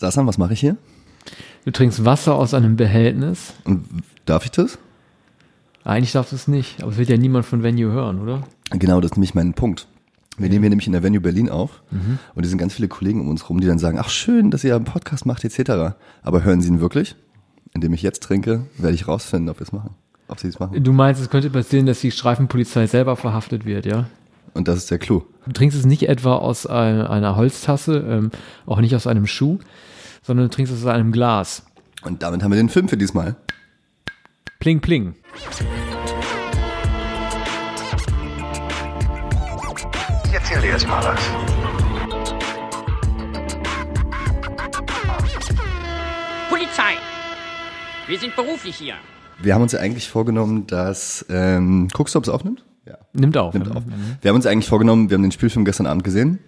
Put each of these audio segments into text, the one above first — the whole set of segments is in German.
Sasan, was mache ich hier? Du trinkst Wasser aus einem Behältnis. Und darf ich das? Eigentlich darfst du es nicht, aber es wird ja niemand von Venue hören, oder? Genau, das ist nämlich mein Punkt. Wir nehmen hier nämlich in der Venue Berlin auf und es sind ganz viele Kollegen um uns rum, die dann sagen, ach schön, dass ihr einen Podcast macht etc. Aber hören sie ihn wirklich? Indem ich jetzt trinke, werde ich rausfinden, ob wir es machen. Ob sie es machen. Du meinst, es könnte passieren, dass die Streifenpolizei selber verhaftet wird, ja? Und das ist der Clou. Du trinkst es nicht etwa aus ein- einer Holztasse, ähm, auch nicht aus einem Schuh, sondern du trinkst es aus einem Glas. Und damit haben wir den Film für diesmal. Pling, pling. Ich erzähl dir jetzt mal was. Polizei! Wir sind beruflich hier. Wir haben uns ja eigentlich vorgenommen, dass, ähm, guckst du, ob es aufnimmt? Ja. Nimmt auf. Nimmt auf. Wir haben uns eigentlich vorgenommen, wir haben den Spielfilm gestern Abend gesehen,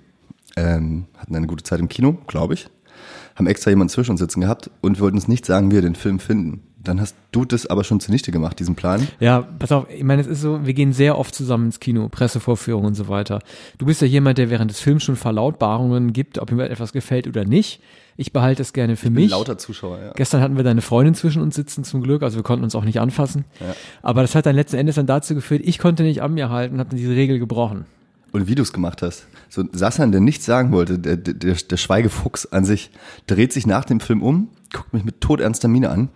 ähm, hatten eine gute Zeit im Kino, glaube ich, haben extra jemanden zwischen uns sitzen gehabt und wollten uns nicht sagen, wie wir den Film finden. Dann hast du das aber schon zunichte gemacht, diesen Plan. Ja, pass auf, ich meine, es ist so, wir gehen sehr oft zusammen ins Kino, Pressevorführungen und so weiter. Du bist ja jemand, der während des Films schon Verlautbarungen gibt, ob ihm etwas gefällt oder nicht. Ich behalte es gerne für Ich bin mich. lauter Zuschauer, ja. Gestern hatten wir deine Freundin zwischen uns sitzen zum Glück, also wir konnten uns auch nicht anfassen. Aber das hat dann letzten Endes dann dazu geführt, ich konnte nicht an mir halten, habe diese Regel gebrochen. Und wie du es gemacht hast. So Sassan, der nichts sagen wollte, der, der, der Schweigefuchs an sich, dreht sich nach dem Film um, guckt mich mit todernster Miene an.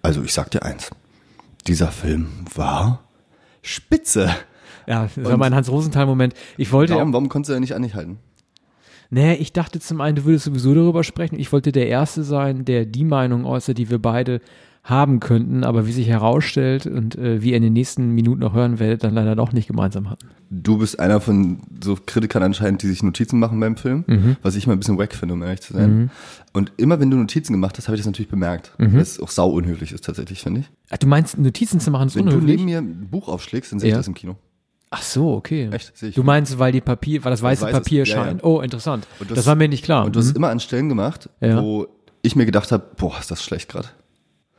Also ich sag dir eins, dieser Film war spitze. Ja, das war mein Hans-Rosenthal-Moment. Ich wollte, Warum, warum konntest du ja nicht an dich halten? nee, ich dachte zum einen, du würdest sowieso darüber sprechen. Ich wollte der Erste sein, der die Meinung äußert, die wir beide haben könnten, aber wie sich herausstellt und äh, wie ihr in den nächsten Minuten noch hören werdet, dann leider doch nicht gemeinsam hatten. Du bist einer von so Kritikern anscheinend, die sich Notizen machen beim Film, Mhm. was ich mal ein bisschen wack finde, um ehrlich zu sein. Und immer wenn du Notizen gemacht hast, habe ich das natürlich bemerkt. Mhm. Was auch sau unhöflich ist tatsächlich, finde ich. Ach, du meinst, Notizen zu machen ist Wenn du unhöflich? neben mir ein Buch aufschlägst, dann sehe ich Ja. das im Kino. Ach so, okay. Echt? Sehe ich. Du meinst, weil die Papier, weil das weiße weißes- Papier ja, ja. scheint. Oh, interessant. Das, das- war mir nicht klar. Und du hast es Mhm. immer an Stellen gemacht, Ja. wo ich mir gedacht habe, boah, ist das schlecht gerade.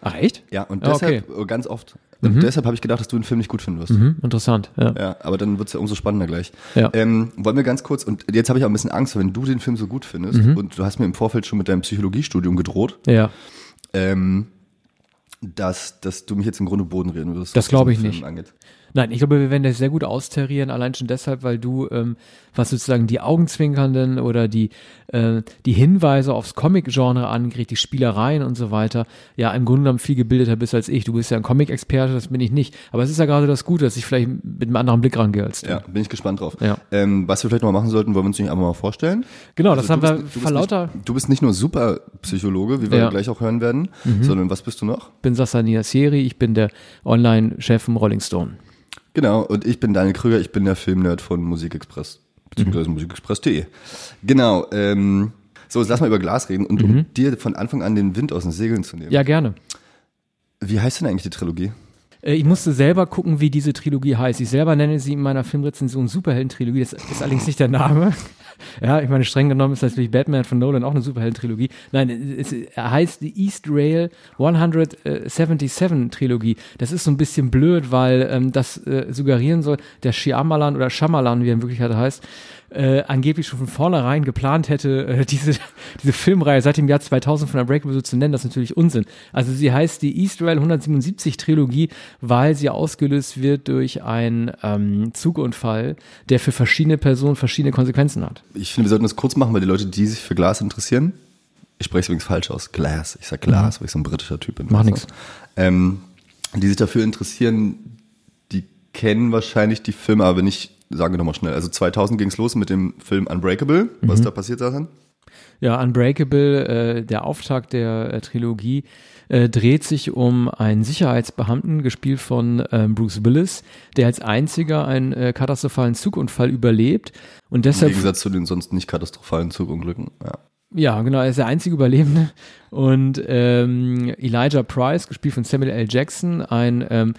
Ach echt? Ja, und deshalb, äh, ganz oft, und deshalb habe ich gedacht, dass du den Film nicht gut finden wirst. Mhm, interessant. Ja. Ja, aber dann wird's ja umso spannender gleich. Ja. Ähm, wollen wir ganz kurz, und jetzt habe ich auch ein bisschen Angst, wenn du den Film so gut findest, Mhm. und du hast mir im Vorfeld schon mit deinem Psychologiestudium gedroht, ja. ähm, dass, dass du mich jetzt im Grunde Boden reden wirst. Das was glaube ich Film nicht. Angeht. Nein, ich glaube, wir werden das sehr gut austarieren, allein schon deshalb, weil du, ähm, was sozusagen die Augenzwinkernden oder die, äh, die Hinweise aufs Comic-Genre angeht, die Spielereien und so weiter, ja, im Grunde genommen viel gebildeter bist als ich. Du bist ja ein Comic-Experte, das bin ich nicht. Aber es ist ja gerade das Gute, dass ich vielleicht mit einem anderen Blick rangehe als du. Ja, bin ich gespannt drauf. Ja. Ähm, was wir vielleicht noch mal machen sollten, wollen wir uns nicht einmal mal vorstellen. Genau, das Also haben du wir bist- du bist lauter, Nicht, du bist nicht nur Superpsychologe, wie wir Ja. Mhm. gleich auch hören werden, sondern was bist du noch? bin Sassania Seri, ich bin der Online-Chef vom Rolling Stone. Genau, und ich bin Daniel Krüger, ich bin der Filmnerd von Musikexpress, beziehungsweise musikexpress.de. Genau, ähm, so, jetzt lass mal über Glas reden und um dir von Anfang an den Wind aus den Segeln zu nehmen. Mhm. Ja, gerne. Wie heißt denn eigentlich die Trilogie? Äh, Ich musste selber gucken, wie diese Trilogie heißt. Ich selber nenne sie in meiner Filmrezension Superhelden-Trilogie. Das ist allerdings nicht der Name. Ja, ich meine, streng genommen ist natürlich Batman von Nolan auch eine Superhelden-Trilogie. Nein, es heißt die East Rail 177-Trilogie. Das ist so ein bisschen blöd, weil ähm, das äh, suggerieren soll, der Shyamalan oder Shyamalan, wie er in Wirklichkeit heißt, äh, angeblich schon von vornherein geplant hätte, äh, diese, diese Filmreihe seit dem Jahr 2000 von Unbreakable so zu nennen, das ist natürlich Unsinn. Also sie heißt die East Rail 177 Trilogie, weil sie ausgelöst wird durch einen ähm, Zugunfall, der für verschiedene Personen verschiedene Konsequenzen hat. Ich finde, wir sollten das kurz machen, weil die Leute, die sich für Glas interessieren, ich spreche es übrigens falsch aus, Glass, ich sag Glas, weil ich so ein britischer Typ bin. Mhm. Mach nix. Ähm, die sich dafür interessieren, die kennen wahrscheinlich die Filme, aber nicht, sagen wir nochmal schnell. Also 2000 ging es los mit dem Film Unbreakable. Was Mhm. da passiert, Sachen? Ja, Unbreakable, äh, der Auftakt der äh, Trilogie, äh, dreht sich um einen Sicherheitsbeamten, gespielt von ähm, Bruce Willis, der als einziger einen äh, katastrophalen Zugunfall überlebt und Im deshalb Gegensatz zu den sonst nicht katastrophalen Zugunglücken. Ja. Ja, genau, er ist der einzige Überlebende. Und ähm, Elijah Price, gespielt von Samuel L. Jackson, ein ähm,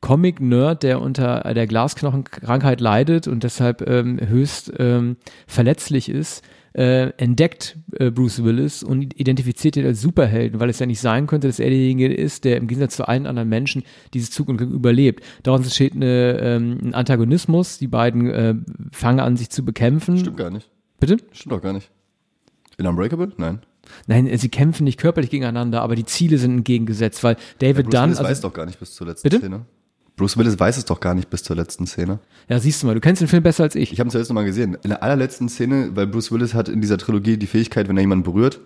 Comic-Nerd, der unter der Glasknochenkrankheit leidet und deshalb ähm, höchst ähm, verletzlich ist, äh, entdeckt äh, Bruce Willis und identifiziert ihn als Superhelden, weil es ja nicht sein könnte, dass er derjenige ist, der im Gegensatz zu allen anderen Menschen dieses Zugunglück überlebt. Daraus entsteht eine, ähm, ein Antagonismus. Die beiden äh, fangen an, sich zu bekämpfen. Stimmt gar nicht. Bitte? Stimmt doch gar nicht. In Unbreakable? Nein. Nein, sie kämpfen nicht körperlich gegeneinander, aber die Ziele sind entgegengesetzt, weil David Bruce Dunn. Willis also- weiß doch gar nicht bis zur letzten Bitte? Szene. Bruce Willis weiß es doch gar nicht bis zur letzten Szene. ja, siehst du mal, du kennst den Film besser als ich. Ich habe ihn zuerst noch mal gesehen. In der allerletzten Szene, weil Bruce Willis hat in dieser Trilogie die Fähigkeit, wenn er jemanden berührt,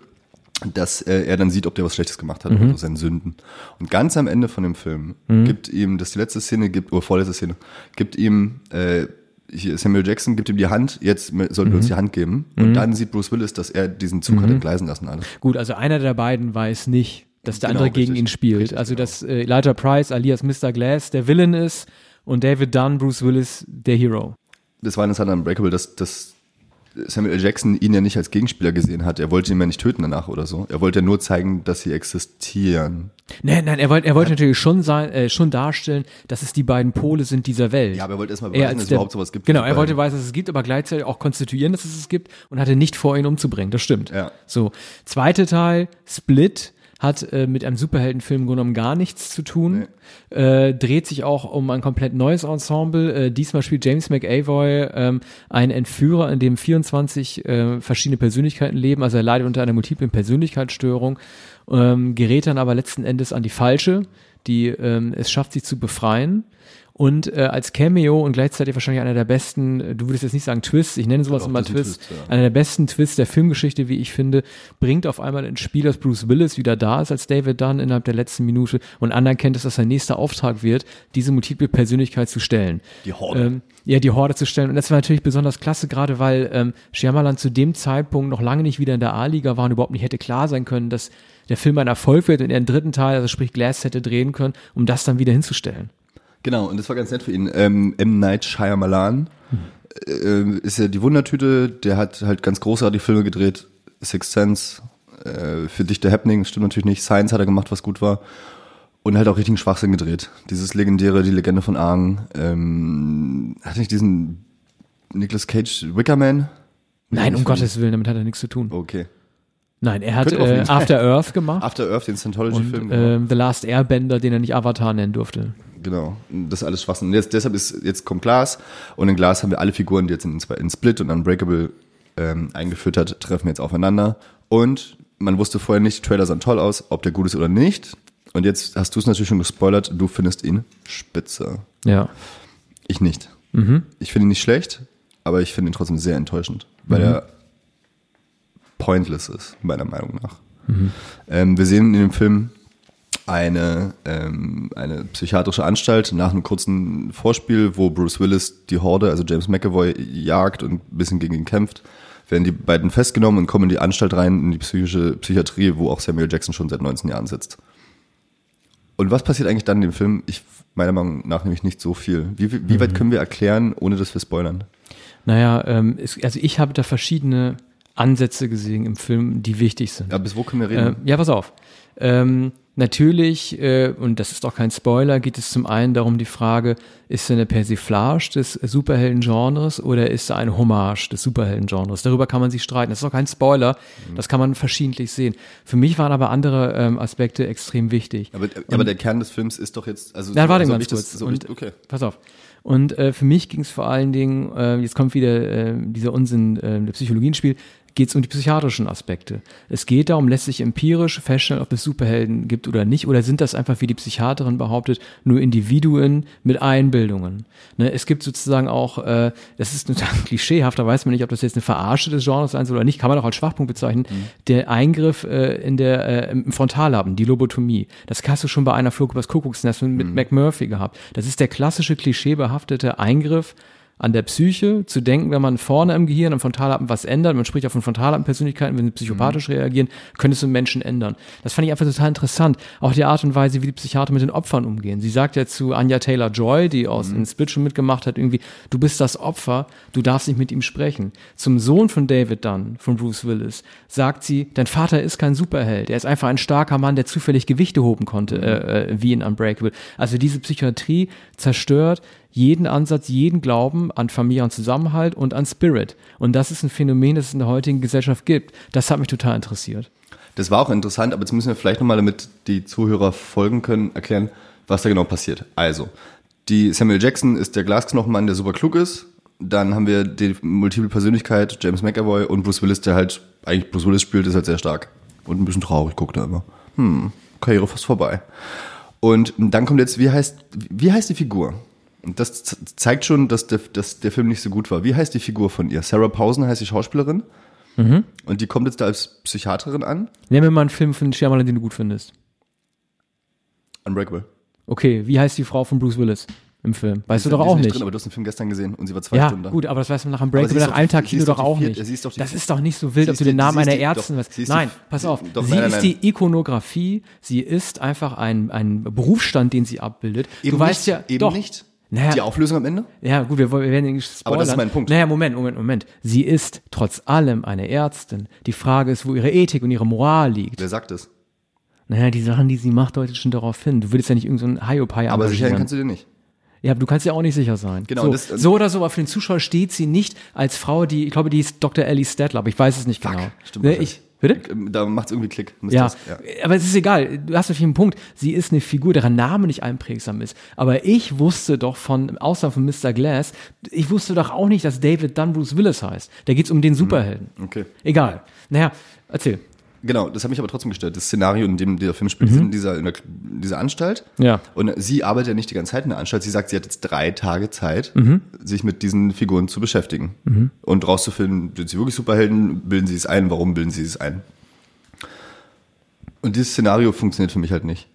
dass äh, er dann sieht, ob der was Schlechtes gemacht hat, also seine Sünden. Und ganz am Ende von dem Film gibt ihm, das ist die letzte Szene, gibt, oder vorletzte Szene, gibt ihm äh, Samuel Jackson gibt ihm die Hand, jetzt sollten wir uns die Hand geben. Und dann sieht Bruce Willis, dass er diesen Zug hat entgleisen lassen. Alles. Gut, also einer der beiden weiß nicht, dass der Genau, andere gegen richtig. ihn spielt. Richtig, also genau. dass äh, Elijah Price alias Mr. Glass der Villain ist und David Dunn, Bruce Willis, der Hero. Das war interessant an Unbreakable, dass, dass Samuel L. Jackson ihn ja nicht als Gegenspieler gesehen hat. Er wollte ihn ja nicht töten danach oder so. Er wollte ja nur zeigen, dass sie existieren. Nein, nein, er wollte, er wollte natürlich schon sein, äh, schon darstellen, dass es die beiden Pole sind dieser Welt. Ja, aber er wollte erstmal Er beweisen, als dass es der- überhaupt sowas gibt. Genau, er wollte beweisen, dass es gibt, aber gleichzeitig auch konstituieren, dass es es gibt und hatte nicht vor, ihn umzubringen. Das stimmt. Ja. So, zweite Teil, Split, hat äh, mit einem Superheldenfilm genommen gar nichts zu tun. Äh, dreht sich auch um ein komplett neues Ensemble. Äh, diesmal spielt James McAvoy ähm, einen Entführer, in dem 24 äh, verschiedene Persönlichkeiten leben. Also er leidet unter einer multiplen Persönlichkeitsstörung, ähm, gerät dann aber letzten Endes an die falsche, die ähm, es schafft, sich zu befreien. Und äh, als Cameo und gleichzeitig wahrscheinlich einer der besten, äh, du würdest jetzt nicht sagen Twist, ich nenne sowas Doch, immer ein Twist, Twist, ja. einer der besten Twists der Filmgeschichte, wie ich finde, bringt auf einmal ins Spiel, dass Bruce Willis wieder da ist als David Dunn innerhalb der letzten Minute und anerkennt, dass das sein nächster Auftrag wird, diese multiple Persönlichkeit zu stellen. Die Horde. Ähm, ja, die Horde zu stellen. Und das war natürlich besonders klasse, gerade weil ähm, Shyamalan zu dem Zeitpunkt noch lange nicht wieder in der A-Liga war und überhaupt nicht hätte klar sein können, dass der Film ein Erfolg wird und er einen dritten Teil, also sprich Glass, hätte drehen können, um das dann wieder hinzustellen. Genau, und das war ganz nett für ihn. Ähm, M. Night Shyamalan äh, ist ja die Wundertüte, der hat halt ganz großartige Filme gedreht. Sixth Sense, äh, für Dichte Happening, stimmt natürlich nicht. Science hat er gemacht, was gut war. Und halt auch richtigen Schwachsinn gedreht. Dieses legendäre, die Legende von Aang. Ähm, hat nicht diesen Nicolas Cage Wickerman? Nein, um Gottes Willen, damit hat er nichts zu tun. Okay. Nein, er hat äh. After Earth gemacht After Earth, den Scientology-Film. ähm, The Last Airbender, den er nicht Avatar nennen durfte. Genau, das ist alles Schwachsinn. Und Jetzt, deshalb ist, jetzt kommt Glas und in Glas haben wir alle Figuren, die jetzt in, in Split und Unbreakable ähm, eingeführt hat, treffen jetzt aufeinander. Und man wusste vorher nicht, Trailer sahen toll aus, ob der gut ist oder nicht. Und jetzt hast du es natürlich schon gespoilert, du findest ihn spitze. Ja. Ich nicht. Mhm. Ich finde ihn nicht schlecht, aber ich finde ihn trotzdem sehr enttäuschend, weil er pointless ist, meiner Meinung nach. Ähm, wir sehen in dem Film eine, ähm, eine psychiatrische Anstalt nach einem kurzen Vorspiel, wo Bruce Willis die Horde, also James McAvoy, jagt und ein bisschen gegen ihn kämpft. Werden die beiden festgenommen und kommen in die Anstalt rein, in die psychische Psychiatrie, wo auch Samuel Jackson schon seit 19 Jahren sitzt. Und was passiert eigentlich dann in dem Film? Ich, meiner Meinung nach nämlich nicht so viel. Wie, wie, wie weit können wir erklären, ohne dass wir spoilern? Naja, ähm, es, also ich habe da verschiedene Ansätze gesehen im Film, die wichtig sind. Ja, bis wo können wir Äh, reden? ja, pass auf. Ähm, natürlich, äh, und das ist doch kein Spoiler, geht es zum einen darum, die Frage, ist er eine Persiflage des Superhelden-Genres oder ist er eine Hommage des Superhelden-Genres? Darüber kann man sich streiten. Das ist doch kein Spoiler, das kann man verschiedentlich sehen. Für mich waren aber andere ähm, Aspekte extrem wichtig. aber, aber der Kern des Films ist doch jetzt, also Na, warte so wie ich das- kurz. so und, okay. Pass auf. Und äh, für mich ging es vor allen Dingen, äh, jetzt kommt wieder äh, dieser Unsinn äh, der Psychologie ins Spiel, geht es um die psychiatrischen Aspekte. Es geht darum, lässt sich empirisch feststellen, ob es Superhelden gibt oder nicht, oder sind das einfach, wie die Psychiaterin behauptet, nur Individuen mit Einbildungen. Ne, es gibt sozusagen auch, äh, das ist total klischeehaft, da weiß man nicht, ob das jetzt eine Verarsche des Genres sein soll oder nicht, kann man auch als Schwachpunkt bezeichnen, der Eingriff äh, in der, äh, im Frontallappen, die Lobotomie. Das hast du schon bei einer Flug übers Kuckucksnest mit McMurphy gehabt. Das ist der klassische klischeebehaftete Eingriff an der Psyche, zu denken, wenn man vorne im Gehirn, im Frontallappen was ändert, man spricht ja von Frontallappenpersönlichkeiten, wenn sie psychopathisch reagieren, könnte es einen Menschen ändern. Das fand ich einfach total interessant. Auch die Art und Weise, wie die Psychiater mit den Opfern umgehen. Sie sagt ja zu Anja Taylor-Joy, die aus in Split schon mitgemacht hat, irgendwie, du bist das Opfer, du darfst nicht mit ihm sprechen. Zum Sohn von David Dunn, von Bruce Willis, sagt sie, dein Vater ist kein Superheld, er ist einfach ein starker Mann, der zufällig Gewichte hoben konnte, äh, äh, wie in Unbreakable. Also diese Psychiatrie zerstört jeden Ansatz, jeden Glauben an Familie und Zusammenhalt und an Spirit. Und das ist ein Phänomen, das es in der heutigen Gesellschaft gibt. Das hat mich total interessiert. Das war auch interessant, aber jetzt müssen wir vielleicht nochmal, damit die Zuhörer folgen können, erklären, was da genau passiert. Also, die Samuel Jackson ist der Glasknochenmann, der super klug ist. Dann haben wir die multiple Persönlichkeit, James McAvoy und Bruce Willis, der halt eigentlich Bruce Willis spielt, ist halt sehr stark. und ein bisschen traurig guckt er immer. Hm, Karriere fast vorbei. Und dann kommt jetzt, wie heißt, wie heißt die Figur? Und das zeigt schon, dass der, dass der Film nicht so gut war. Wie heißt die Figur von ihr? Sarah Pausen heißt die Schauspielerin. Und die kommt jetzt da als Psychiaterin an. Nenn mir mal einen Film von Shyamalan, den du gut findest. Unbreakable. Okay, wie heißt die Frau von Bruce Willis im Film? Weißt du doch auch nicht. Drin, aber du hast den Film gestern gesehen und sie war zwei ja, Stunden da. gut, aber das weiß man nach ist nach einem Tag Kino doch auch vierte- nicht. doch das ist doch nicht so wild, ob du den Namen einer die- Ärztin doch, weißt. ist die- Nein, pass auf. Doch, sie nein, nein, ist nein. die Ikonografie, sie ist einfach ein, ein Berufsstand, den sie abbildet. Eben du weißt nicht, ja, eben doch. nicht. Naja, Die Auflösung am Ende? ja, gut, wir, wir werden nicht spoilern. Aber das ist mein Punkt. Naja, Moment, Moment, Moment. Sie ist trotz allem eine Ärztin. Die Frage ist, wo ihre Ethik und ihre Moral liegt. Wer sagt es? Naja, die Sachen, die sie macht, deutet schon darauf hin. Du würdest ja nicht irgendein so Hiopai Aber sicher kannst du dir nicht. Ja, aber du kannst ja auch nicht sicher sein. Genau, So, das- so oder so, aber für den Zuschauer steht sie nicht als Frau, die, ich glaube, die ist Dr. Ellie Stadler, aber ich weiß es nicht Fuck, genau. stimmt Ne, ich, bitte? Da macht es irgendwie Klick. Ja. ja. aber es ist egal. Du hast natürlich einen Punkt. Sie ist eine Figur, deren Name nicht einprägsam ist. Aber ich wusste doch von, außer von Mr. Glass, ich wusste doch auch nicht, dass David Dunn Bruce Willis heißt. Da geht's um den Superhelden. Okay. Egal. Naja, erzähl. Genau, das hat mich aber trotzdem gestört. Das Szenario, in dem der Film spielt, Mhm. ist in dieser, in der, in dieser Anstalt. Ja. Und sie arbeitet ja nicht die ganze Zeit in der Anstalt. Sie sagt, sie hat jetzt drei Tage Zeit, Mhm. sich mit diesen Figuren zu beschäftigen. Und rauszufinden, sind sie wirklich Superhelden? Bilden sie es ein? Warum bilden sie es ein? Und dieses Szenario funktioniert für mich halt nicht.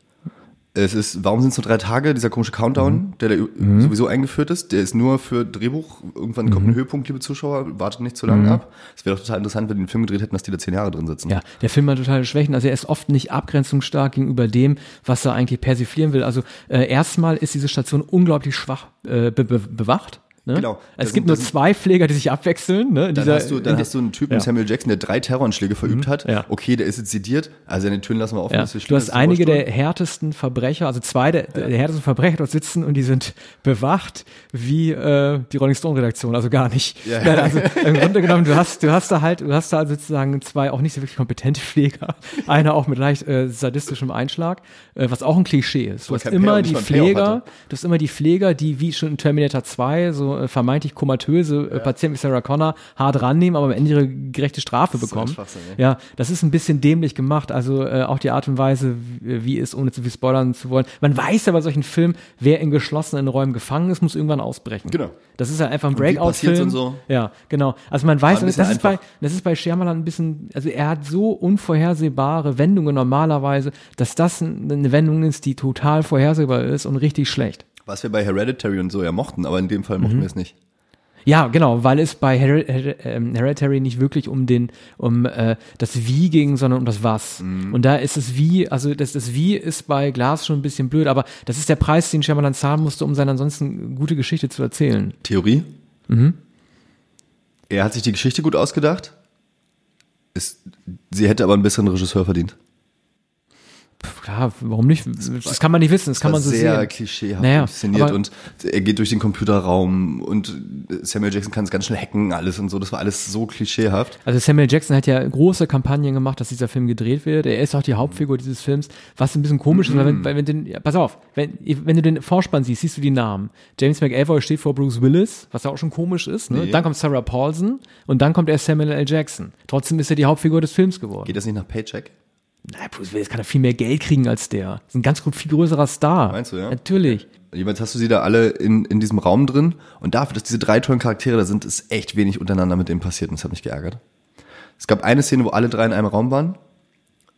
Es ist, warum sind es nur drei Tage? Dieser komische Countdown, der da sowieso eingeführt ist, der ist nur für Drehbuch. Irgendwann kommt ein Höhepunkt, liebe Zuschauer, wartet nicht zu lange ab. Es wäre doch total interessant, wenn die den Film gedreht hätten, dass die da zehn Jahre drin sitzen. Ja, der Film hat totale Schwächen. Also er ist oft nicht abgrenzungsstark gegenüber dem, was er eigentlich persiflieren will. Also äh, erstmal ist diese Station unglaublich schwach äh, be be bewacht. Ne? Genau. Es gibt nur zwei Pfleger, die sich abwechseln. Ne? In Dann, dieser- hast, du, dann hast du einen Typen, Ja. Mhm. Samuel Jackson, der drei Terroranschläge verübt hat. Ja. Okay, der ist jetzt sediert. Also seine Türen lassen wir offen. Ja. Du hast einige der härtesten Verbrecher, also zwei der, der härtesten Verbrecher dort sitzen und die sind bewacht wie äh, die Rolling Stone Redaktion, also gar nicht. Also im Grunde genommen, du hast, du hast da halt, du hast da sozusagen zwei auch nicht so wirklich kompetente Pfleger, einer auch mit leicht äh, sadistischem Einschlag, äh, was auch ein Klischee ist. Du hast immer die Pfleger, du hast immer die Pfleger, die wie schon in Terminator 2 so äh, vermeintlich komatöse äh, Patienten wie Sarah Connor hart rannehmen, aber am Ende ihre gerechte Strafe bekommen. Ey. Ja, das ist ein bisschen dämlich gemacht. Also äh, auch die Art und Weise, wie, es, ohne zu viel spoilern zu wollen. Man weiß ja bei solchen Filmen, wer in geschlossenen Räumen gefangen ist, muss irgendwann ausbrechen. Genau. Das ist ja einfach ein Breakout-Film. so? Ja, genau. Also man weiß, das ist, bei, das ist bei Shyamalan ein bisschen, also er hat so unvorhersehbare Wendungen normalerweise, dass das ein- eine Wendung ist, die total vorhersehbar ist und richtig schlecht. Was wir bei Hereditary und so ja mochten, aber in dem Fall mochten Mhm. wir es nicht. Ja, genau, weil es bei Her Her ähm, Hereditary nicht wirklich um den um äh, das Wie ging, sondern um das Was. Und da ist es Wie, also das das Wie ist bei Glas schon ein bisschen blöd, aber das ist der Preis, den Shyamalan zahlen musste, um seine ansonsten gute Geschichte zu erzählen. Theorie? Mhm. Er hat sich die Geschichte gut ausgedacht. Ist, sie hätte aber einen besseren Regisseur verdient. Klar, warum nicht? Das kann man nicht wissen, das kann man so sehr sehen. klischeehaft Naja, inszeniert und er geht durch den Computerraum und Samuel Jackson kann es ganz schnell hacken, alles und so. Das war alles so klischeehaft. Also Samuel Jackson hat ja große Kampagnen gemacht, dass dieser Film gedreht wird. Er ist auch die Hauptfigur dieses Films, was ein bisschen komisch ist, weil wenn, weil wenn den, ja, pass auf, wenn, wenn du den Vorspann siehst, siehst du die Namen. James McAvoy steht vor Bruce Willis, was ja auch schon komisch ist. Ne? Nee. Dann kommt Sarah Paulson und dann kommt erst Samuel L. Jackson. Trotzdem ist er die Hauptfigur des Films geworden. Geht das nicht nach Paycheck? Na, Bruce Willis kann ja viel mehr Geld kriegen als der. Ist ein ganz gut viel größerer Star. Meinst du, ja? Natürlich. Jeweils hast du sie da alle in, in diesem Raum drin und dafür, dass diese drei tollen Charaktere da sind, ist echt wenig untereinander mit denen passiert und das hat mich geärgert. Es gab eine Szene, wo alle drei in einem Raum waren,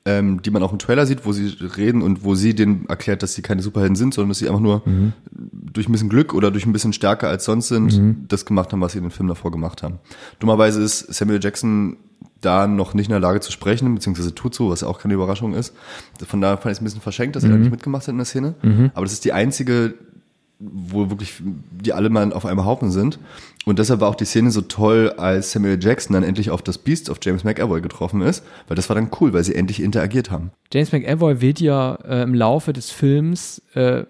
ähm, die man auch im Trailer sieht, wo sie reden und wo sie denen erklärt, dass sie keine Superhelden sind, sondern dass sie einfach nur durch ein bisschen Glück oder durch ein bisschen stärker als sonst sind, das gemacht haben, was sie in den Film davor gemacht haben. Dummerweise ist Samuel Jackson da noch nicht in der Lage zu sprechen, beziehungsweise tut so, was ja auch keine Überraschung ist. Von daher fand ich es ein bisschen verschenkt, dass er da nicht mitgemacht hat in der Szene. Aber das ist die einzige wo wirklich die alle mal auf einem Haufen sind. Und deshalb war auch die Szene so toll, als Samuel Jackson dann endlich auf das Beast of James McAvoy getroffen ist, weil das war dann cool, weil sie endlich interagiert haben. James McAvoy wird ja äh, im Laufe des Films äh,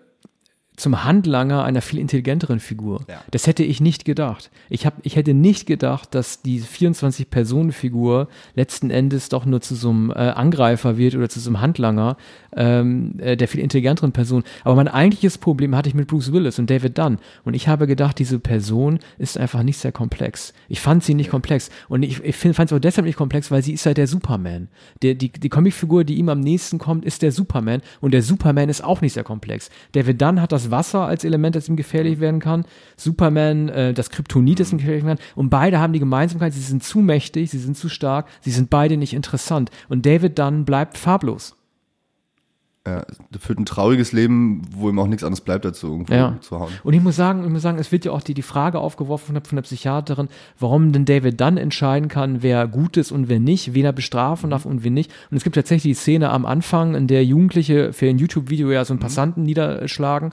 zum Handlanger einer viel intelligenteren Figur. Ja. Das hätte ich nicht gedacht. Ich, hab, ich hätte nicht gedacht, dass die 24-Personen-Figur letzten Endes doch nur zu so einem äh, Angreifer wird oder zu so einem Handlanger ähm, äh, der viel intelligenteren Person. Aber mein eigentliches Problem hatte ich mit Bruce Willis und David Dunn. Und ich habe gedacht, diese Person ist einfach nicht sehr komplex. Ich fand sie nicht komplex. Und ich, ich fand sie auch deshalb nicht komplex, weil sie ist ja der Superman. Der, die, die Comicfigur, die ihm am nächsten kommt, ist der Superman. Und der Superman ist auch nicht sehr komplex. David Dunn hat das Wasser als Element, das ihm gefährlich werden kann. Superman, äh, das Kryptonit, das ihm gefährlich werden kann. Und beide haben die Gemeinsamkeit, sie sind zu mächtig, sie sind zu stark, sie sind beide nicht interessant. Und David Dunn bleibt farblos. Ja, der führt ein trauriges Leben, wo ihm auch nichts anderes bleibt, dazu irgendwo Ja. zu hauen. Und ich muss sagen, ich muss sagen, es wird ja auch die, die Frage aufgeworfen von der, von der Psychiaterin, warum denn David dann entscheiden kann, wer gut ist und wer nicht, wen er bestrafen darf und wen nicht. Und es gibt tatsächlich die Szene am Anfang, in der Jugendliche für ein YouTube-Video ja so einen Passanten niederschlagen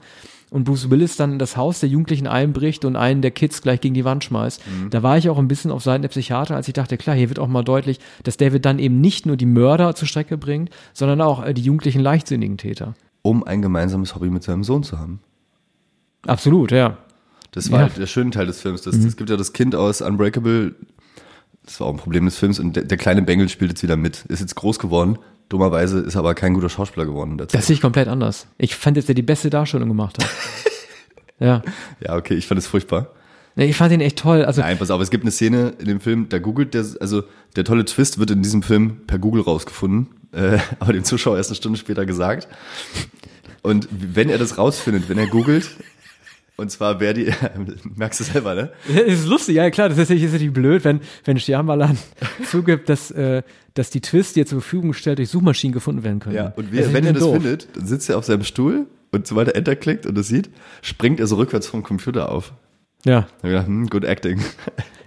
und Bruce Willis dann in das Haus der Jugendlichen einbricht und einen der Kids gleich gegen die Wand schmeißt. Da war ich auch ein bisschen auf Seiten der Psychiater, als ich dachte, klar, hier wird auch mal deutlich, dass David dann eben nicht nur die Mörder zur Strecke bringt, sondern auch äh, die jugendlichen leichtsinnigen Täter. Um ein gemeinsames Hobby mit seinem Sohn zu haben. Absolut, ja. Das war Ja. halt der schöne Teil des Films. Das, Es gibt ja das Kind aus Unbreakable, das war auch ein Problem des Films, und der, der kleine Bengel spielt jetzt wieder mit. Ist jetzt groß geworden, dummerweise ist aber kein guter Schauspieler geworden. Dazu. Das sehe ich komplett anders. Ich fand jetzt, der die beste Darstellung gemacht hat. ja. Ja, okay, ich fand es furchtbar. Ich fand ihn echt toll. Also, Nein, pass auf, es gibt eine Szene in dem Film, da googelt der, also der tolle Twist wird in diesem Film per Google rausgefunden, äh, aber dem Zuschauer erst eine Stunde später gesagt. Und wenn er das rausfindet, wenn er googelt, und zwar wer die, merkst du selber, ne? das ist lustig, ja klar, das ist natürlich, ist natürlich blöd, wenn, wenn Shyamalan zugibt, dass, äh, dass die Twists, die er zur Verfügung stellt, durch Suchmaschinen gefunden werden können. Ja, und ist wenn er das doof. findet, dann sitzt er auf seinem Stuhl und sobald er Enter klickt und das sieht, springt er so rückwärts vom Computer auf. Ja. Hab gedacht, hm, good acting.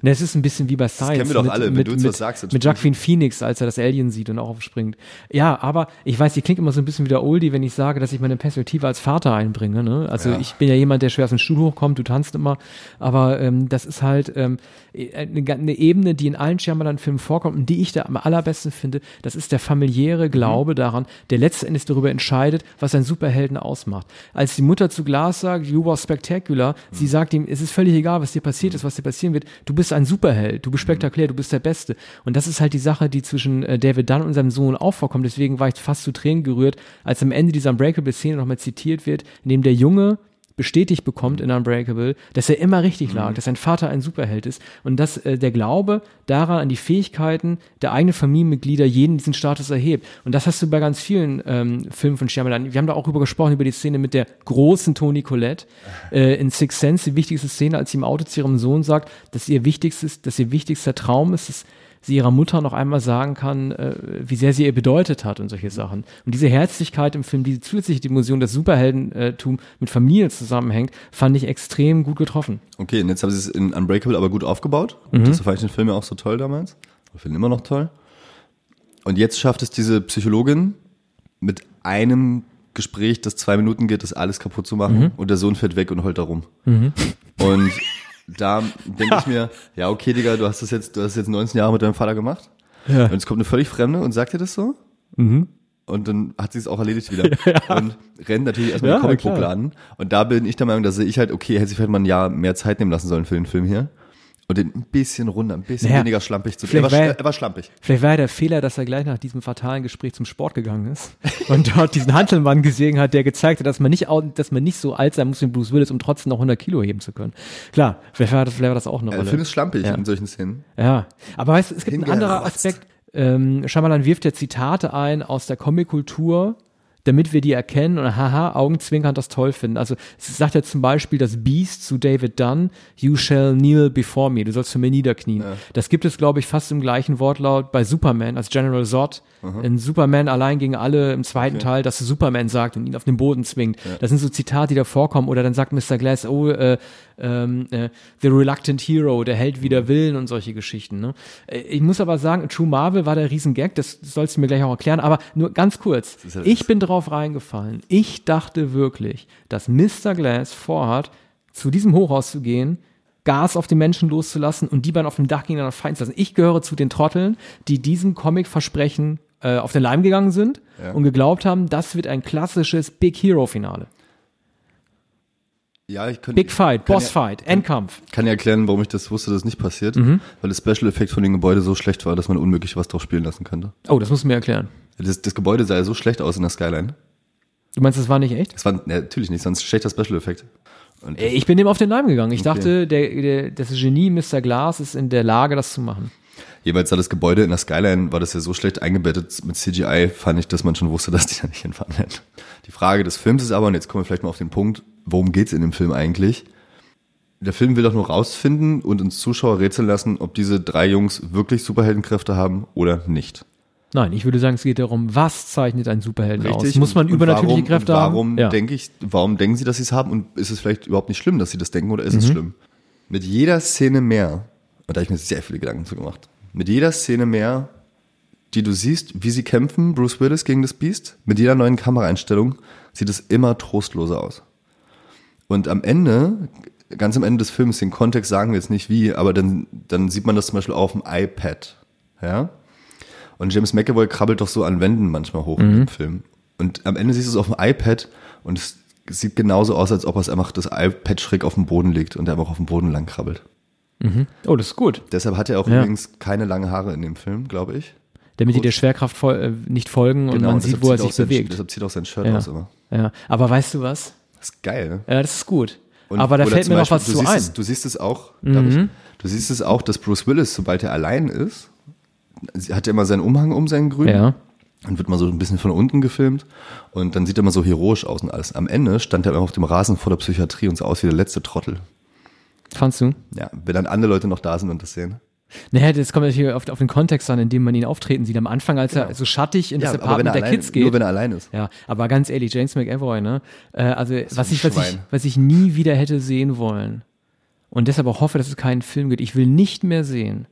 Ne, es ist ein bisschen wie bei Science. kennen wir doch mit, alle, wenn mit, du uns mit, was sagst, mit Jacqueline Phoenix, als er das Alien sieht und auch aufspringt. Ja, aber ich weiß, ich klingt immer so ein bisschen wie der Oldie, wenn ich sage, dass ich meine Perspektive als Vater einbringe. Ne? Also Ja. ich bin ja jemand, der schwer aus dem Stuhl hochkommt, du tanzt immer. Aber ähm, das ist halt ähm, eine, eine Ebene, die in allen Shyamalan-Filmen vorkommt und die ich da am allerbesten finde. Das ist der familiäre Glaube daran, der letzten Endes darüber entscheidet, was ein Superhelden ausmacht. Als die Mutter zu Glas sagt, you were spectacular, sie sagt ihm, es ist völlig egal, was dir passiert ist, was dir passieren wird. Du bist ein Superheld, du bist spektakulär, du bist der Beste. Und das ist halt die Sache, die zwischen äh, David Dunn und seinem Sohn auch vorkommt. Deswegen war ich fast zu Tränen gerührt, als am Ende dieser Unbreakable-Szene nochmal zitiert wird, in dem der Junge bestätigt bekommt in Unbreakable, dass er immer richtig lag, dass sein Vater ein Superheld ist und dass äh, der Glaube daran an die Fähigkeiten der eigenen Familienmitglieder jeden diesen Status erhebt. Und das hast du bei ganz vielen ähm, Filmen von Shyamalan. Wir haben da auch drüber gesprochen, über die Szene mit der großen Toni Collette äh, in Six Sense, die wichtigste Szene, als sie im Auto zu ihrem Sohn sagt, dass ihr wichtigstes, dass ihr wichtigster Traum ist, dass sie ihrer Mutter noch einmal sagen kann, äh, wie sehr sie ihr bedeutet hat und solche Sachen. Und diese Herzlichkeit im Film, diese zusätzliche Dimension, das Superheldentum mit Familie zusammenhängt, fand ich extrem gut getroffen. Okay, und jetzt haben sie es in Unbreakable aber gut aufgebaut. Mhm. Das fand ich den Film ja auch so toll damals. Ich finde ihn immer noch toll. Und jetzt schafft es diese Psychologin mit einem Gespräch, das zwei Minuten geht, das alles kaputt zu Mhm. machen. Und der Sohn fährt weg und heult da rum. Und da denke ich mir, ja, okay, Digga, du hast das jetzt, du hast jetzt 19 Jahre mit deinem Vater gemacht. Ja. Und jetzt kommt eine völlig Fremde und sagt dir das so. Mhm. Und dann hat sie es auch erledigt wieder. Und rennt natürlich erstmal Ja, den Comicbuchladen. Und da bin ich der Meinung, da sehe ich halt, okay, hätte sich vielleicht mal ein Jahr mehr Zeit nehmen lassen sollen für den Film hier. Und den ein bisschen runder, ein bisschen Naja, weniger schlampig zu er war, er war schlampig. Vielleicht war ja der Fehler, dass er gleich nach diesem fatalen Gespräch zum Sport gegangen ist und dort diesen Hantelmann gesehen hat, der gezeigt hat, dass man nicht, dass man nicht so alt sein muss wie Bruce Willis, um trotzdem noch 100 Kilo heben zu können. Klar, vielleicht war das, vielleicht war das auch eine Der Rolle. Film ist schlampig Ja. in solchen Szenen. Ja, aber weißt du, es gibt einen anderen. Aspekt. Ähm, Shyamalan wirft ja Zitate ein aus der Comic-Kultur, damit wir die erkennen und haha, Augenzwinkern das toll finden. Also es sagt ja zum Beispiel das Beast zu David Dunn, you shall kneel before me, du sollst für mir niederknien. Das gibt es, glaube ich, fast im gleichen Wortlaut bei Superman, als General Zod in Superman allein gegen alle im zweiten Teil, dass Superman sagt und ihn auf den Boden zwingt. Das sind so Zitate, die da vorkommen. Oder dann sagt Mr. Glass, oh, äh, ähm, äh, The Reluctant Hero, der Held wider Willen und solche Geschichten. Ne? Äh, Ich muss aber sagen, True Marvel war der Riesengag, das sollst du mir gleich auch erklären, aber nur ganz kurz. ja Ich bin drauf reingefallen. Ich dachte wirklich, dass Mr. Glass vorhat, zu diesem Hochhaus zu gehen, Gas auf die Menschen loszulassen und die beiden auf dem Dach gegeneinander feiern zu lassen. Ich gehöre zu den Trotteln, die diesem Comic-Versprechen äh, auf den Leim gegangen sind Ja. und geglaubt haben, das wird ein klassisches Big Hero-Finale. Ja, ich könnte. Big Fight, Boss ja, Fight, Endkampf. Kann ja erklären, warum ich das wusste, dass das nicht passiert. Mhm. Weil das Special Effekt von dem Gebäude so schlecht war, dass man unmöglich was drauf spielen lassen könnte. Oh, das musst du mir erklären. Das, das Gebäude sah ja so schlecht aus in der Skyline. Du meinst, das war nicht echt? Das war natürlich nicht, sonst schlechter Special Effekt. Und Äh, Ich bin dem auf den Leim gegangen. Ich dachte, der, der, das Genie Mr. Glass ist in der Lage, das zu machen. jeweils sah das Gebäude in der Skyline, war das ja so schlecht eingebettet mit CGI, fand ich, dass man schon wusste, dass die da nicht hinfahren werden. Die Frage des Films ist aber, und jetzt kommen wir vielleicht mal auf den Punkt, worum geht's in dem Film eigentlich? Der Film will doch nur rausfinden und uns Zuschauer rätseln lassen, ob diese drei Jungs wirklich Superheldenkräfte haben oder nicht. Nein, ich würde sagen, es geht darum, was zeichnet einen Superhelden aus? Muss man Und- übernatürliche warum, Kräfte haben? warum Ja. denke ich, warum denken sie, dass sie es haben und ist es vielleicht überhaupt nicht schlimm, dass sie das denken oder Mhm. ist es schlimm? Mit jeder Szene mehr, und da habe ich mir sehr viele Gedanken zu gemacht, mit jeder Szene mehr, die du siehst, wie sie kämpfen, Bruce Willis gegen das Biest, mit jeder neuen Kameraeinstellung sieht es immer trostloser aus. Und am Ende, ganz am Ende des Films, den Kontext sagen wir jetzt nicht wie, aber dann, dann sieht man das zum Beispiel auf dem iPad. Ja? Und James McAvoy krabbelt doch so an Wänden manchmal hoch im Film. Und am Ende siehst du es auf dem iPad und es sieht genauso aus, als ob er es einfach das iPad schräg auf dem Boden legt und er einfach auf dem Boden lang krabbelt. Oh, das ist gut. Deshalb hat er auch Ja. übrigens keine langen Haare in dem Film, glaube ich. Damit die der Schwerkraft fol äh, nicht folgen und man sieht, deshalb wo er sich auch sein, bewegt. Deshalb zieht auch sein Shirt Ja. aus immer. Ja. Aber weißt du was? Das ist geil. Ja, das ist gut. Und- Aber da fällt mir noch was zu ein. Mhm. Es, du siehst es auch, darf ich, du siehst es auch, dass Bruce Willis, sobald er allein ist, hat ja immer seinen Umhang um seinen grünen Ja. und wird mal so ein bisschen von unten gefilmt und dann sieht er mal so heroisch aus und alles. Am Ende stand er immer auf dem Rasen vor der Psychiatrie und sah aus wie der letzte Trottel. Fandst du? Ja, wenn dann andere Leute noch da sind und das sehen. Naja, das kommt natürlich auf, auf den Kontext an, in dem man ihn auftreten sieht. Am Anfang, als er so schattig in das aber wenn Apartment er der allein, Kids geht. nur wenn er allein ist. Ja, aber ganz ehrlich, James McAvoy, ne? Äh, also was ich, was ich, was ich nie wieder hätte sehen wollen und deshalb auch hoffe, dass es keinen Film gibt. Ich will nicht mehr sehen,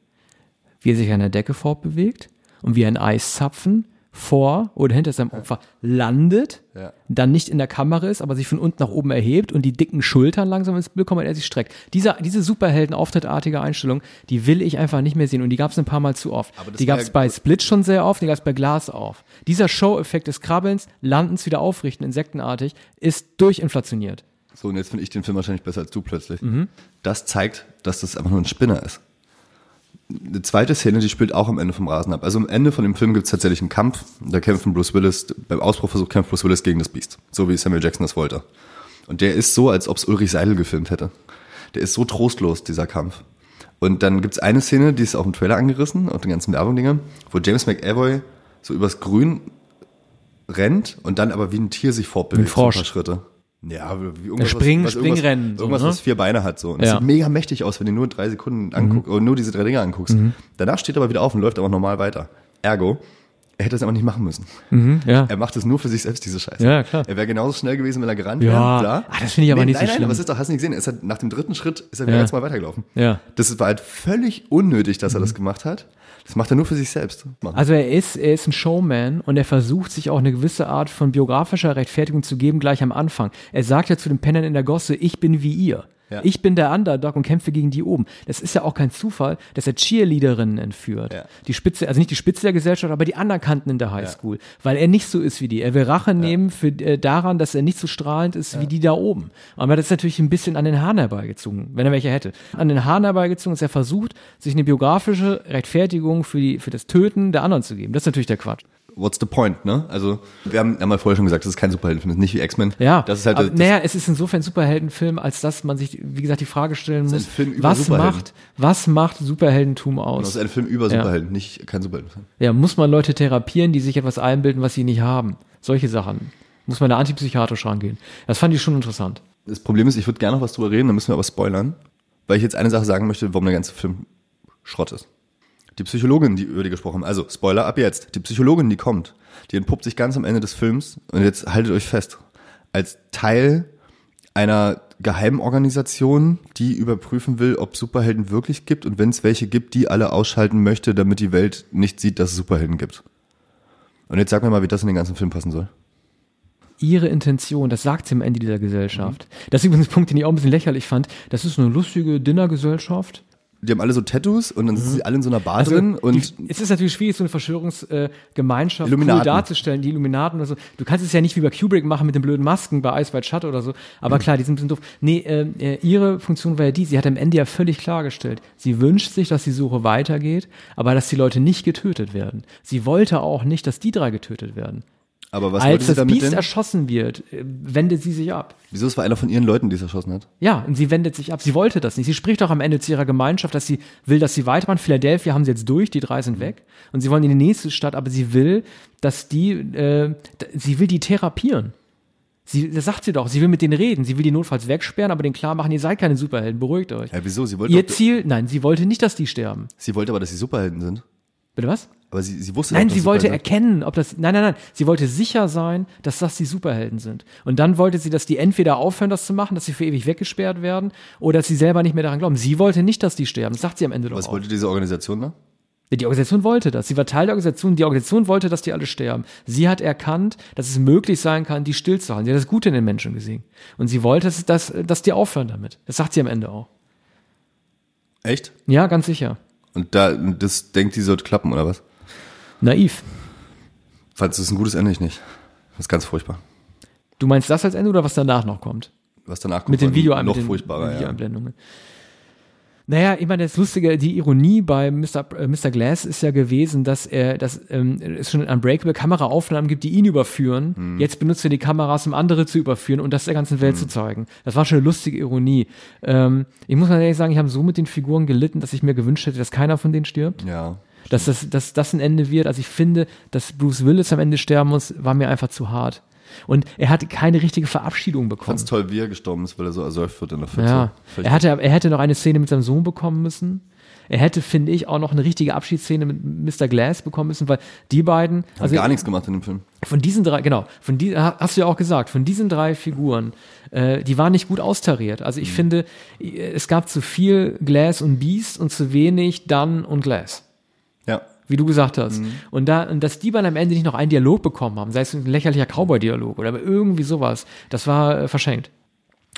wie er sich an der Decke fortbewegt und wie ein Eiszapfen vor oder hinter seinem Opfer landet, Ja. dann nicht in der Kamera ist, aber sich von unten nach oben erhebt und die dicken Schultern langsam ins Bild kommen und er sich streckt. Diese, diese Superhelden-Auftritartige Einstellung, die will ich einfach nicht mehr sehen und die gab es ein paar Mal zu oft. Die gab es bei Split schon sehr oft, die gab es bei Glas auf. Dieser Show-Effekt des Krabbelns, Landens wieder aufrichten, insektenartig, ist durchinflationiert. So, und jetzt finde ich den Film wahrscheinlich besser als du plötzlich. Mhm. Das zeigt, dass das einfach nur ein Spinner ist. Eine zweite Szene, die spielt auch am Ende vom Rasen ab. Also am Ende von dem Film gibt es tatsächlich einen Kampf. Da kämpfen Bruce Willis, beim Ausbruchversuch kämpft Bruce Willis gegen das Biest. So wie Samuel Jackson das wollte. Und der ist so, als ob es Ulrich Seidel gefilmt hätte. Der ist so trostlos, dieser Kampf. Und dann gibt es eine Szene, die ist auch im Trailer angerissen, auf den ganzen Werbung-Dinger, wo James McAvoy so übers Grün rennt und dann aber wie ein Tier sich fortbewegt. Wie ein Frosch. Schritte. Ja, wie irgendwas, Springen- was, was irgendwas, Springrennen, so, irgendwas, ne? was vier Beine hat. So. Und es Ja. sieht mega mächtig aus, wenn du nur drei Sekunden anguckst, oder nur diese drei Dinge anguckst. Danach steht er aber wieder auf und läuft aber normal weiter. Ergo, er hätte es einfach nicht machen müssen. Ja. Er macht es nur für sich selbst, diese Scheiße. Ja, klar. Er wäre genauso schnell gewesen, wenn er gerannt Ja. wäre. Klar. Ah, das finde ich aber nicht so nein, Nein, schlimm. aber es ist doch, hast du nicht gesehen, halt, nach dem dritten Schritt ist er wieder Ja. ganz mal weitergelaufen. Ja. Das war halt völlig unnötig, dass er das gemacht hat. Das macht er nur für sich selbst. Machen. Also er ist, er ist ein Showman und er versucht sich auch eine gewisse Art von biografischer Rechtfertigung zu geben, gleich am Anfang. Er sagt ja zu den Pennern in der Gosse, ich bin wie ihr. Ja. Ich bin der Underdog und kämpfe gegen die oben. Das ist ja auch kein Zufall, dass er Cheerleaderinnen entführt. Ja. Die Spitze, also nicht die Spitze der Gesellschaft, aber die Anerkannten in der Highschool. Weil er nicht so ist wie die. Er will Rache nehmen für, äh, daran, dass er nicht so strahlend ist wie die da oben. Aber das ist natürlich ein bisschen an den Haaren herbeigezogen, wenn er welche hätte. An den Haaren herbeigezogen ist er versucht, sich eine biografische Rechtfertigung für, die, für das Töten der anderen zu geben. Das ist natürlich der Quatsch. What's the point, ne? Also, wir haben ja mal vorher schon gesagt, das ist kein Superheldenfilm, das ist nicht wie X-Men. Ja, Das ist halt, aber, das, naja, es ist insofern ein Superheldenfilm, als dass man sich, wie gesagt, die Frage stellen muss, was macht, was macht Superheldentum das aus? ist ein Film über Ja. Superhelden, nicht kein Superheldenfilm. Ja, muss man Leute therapieren, die sich etwas einbilden, was sie nicht haben? Solche Sachen. Muss man da antipsychiatrisch rangehen. Das fand ich schon interessant. Das Problem ist, ich würde gerne noch was drüber reden, dann müssen wir aber spoilern, weil ich jetzt eine Sache sagen möchte, warum der ganze Film Schrott ist. Die Psychologin, die über die gesprochen haben, also Spoiler ab jetzt, die Psychologin, die kommt, die entpuppt sich ganz am Ende des Films und jetzt haltet euch fest, als Teil einer Geheimorganisation, die überprüfen will, ob Superhelden wirklich gibt und wenn es welche gibt, die alle ausschalten möchte, damit die Welt nicht sieht, dass es Superhelden gibt. Und jetzt sag mir mal, wie das in den ganzen Film passen soll. Ihre Intention, das sagt sie am Ende dieser Gesellschaft. Das ist übrigens ein Punkt, den ich auch ein bisschen lächerlich fand. Das ist eine lustige Dinnergesellschaft. Die haben alle so Tattoos und dann sind sie alle in so einer Bar Also, drin und die, es ist natürlich schwierig, so eine Verschwörungsgemeinschaft cool Illuminaten. darzustellen, die Illuminaten oder so. Du kannst es ja nicht wie bei Kubrick machen mit den blöden Masken bei Ice White Shut oder so. Aber klar, die sind ein bisschen doof. Nee, äh, äh, ihre Funktion war ja die, sie hat am Ende ja völlig klargestellt. Sie wünscht sich, dass die Suche weitergeht, aber dass die Leute nicht getötet werden. Sie wollte auch nicht, dass die drei getötet werden. Aber was Als sie das damit Biest denn? erschossen wird, äh, wendet sie sich ab. Wieso es war einer von ihren Leuten, die es erschossen hat? Ja, und sie wendet sich ab. Sie wollte das nicht. Sie spricht auch am Ende zu ihrer Gemeinschaft, dass sie will, dass sie weitermachen. Philadelphia haben sie jetzt durch, die drei sind weg. Und sie wollen in die nächste Stadt, aber sie will, dass die, äh, sie will die therapieren. Sie, das sagt sie doch, sie will mit denen reden. Sie will die notfalls wegsperren, aber denen klar machen, ihr seid keine Superhelden, beruhigt euch. Ja, wieso? Sie wollte, Ihr Ziel, nein, sie wollte nicht, dass die sterben. sie wollte aber, dass sie Superhelden sind. Bitte was? Aber sie, sie wusste Nein, doch, sie wollte erkennen, ob das. Nein, nein, nein. Sie wollte sicher sein, dass das die Superhelden sind. Und dann wollte sie, dass die entweder aufhören, das zu machen, dass sie für ewig weggesperrt werden, oder dass sie selber nicht mehr daran glauben. Sie wollte nicht, dass die sterben. Das sagt sie am Ende doch Was auch. wollte diese Organisation da? Die Organisation wollte das. Sie war Teil der Organisation. Die Organisation wollte, dass die alle sterben. Sie hat erkannt, dass es möglich sein kann, die stillzuhalten. Sie hat das Gute in den Menschen gesehen. Und sie wollte, dass, dass, dass die aufhören damit. Das sagt sie am Ende auch. Echt? Ja, ganz sicher. Und da, das denkt, die sollte klappen, oder was? Naiv. Falls es ein gutes Ende ich nicht. Das ist ganz furchtbar. Du meinst das als Ende oder was danach noch kommt? Was danach kommt, mit den war Video noch furchtbarer, ja. Naja, ich meine, das Lustige, die Ironie bei Mr. äh, Mr. Glass ist ja gewesen, dass er, dass ähm, es schon in Unbreakable Kameraaufnahmen gibt, die ihn überführen. Hm. Jetzt benutzt er die Kameras, um andere zu überführen und das der ganzen Welt zu zeigen. Das war schon eine lustige Ironie. Ähm, ich muss mal ehrlich sagen, ich habe so mit den Figuren gelitten, dass ich mir gewünscht hätte, dass keiner von denen stirbt. Ja. Dass das, dass das ein Ende wird. Also ich finde, dass Bruce Willis am Ende sterben muss, war mir einfach zu hart. Und er hat keine richtige Verabschiedung bekommen. Fand's toll, wie er gestorben ist, weil er so ersäuft wird in der Pfütze. Ja, er, hatte, er hätte noch eine Szene mit seinem Sohn bekommen müssen. Er hätte, finde ich, auch noch eine richtige Abschiedsszene mit Mr. Glass bekommen müssen, weil die beiden, Hat also gar nichts gemacht in dem Film. von diesen drei, genau, von die, ha- hast du ja auch gesagt, von diesen drei Figuren, äh, die waren nicht gut austariert. Also ich Mhm. finde, es gab zu viel Glass und Beast und zu wenig Dunn und Glass. Wie du gesagt hast. Mhm. Und da, und dass die beiden am Ende nicht noch einen Dialog bekommen haben, sei es ein lächerlicher Cowboy-Dialog oder irgendwie sowas, das war äh, verschenkt.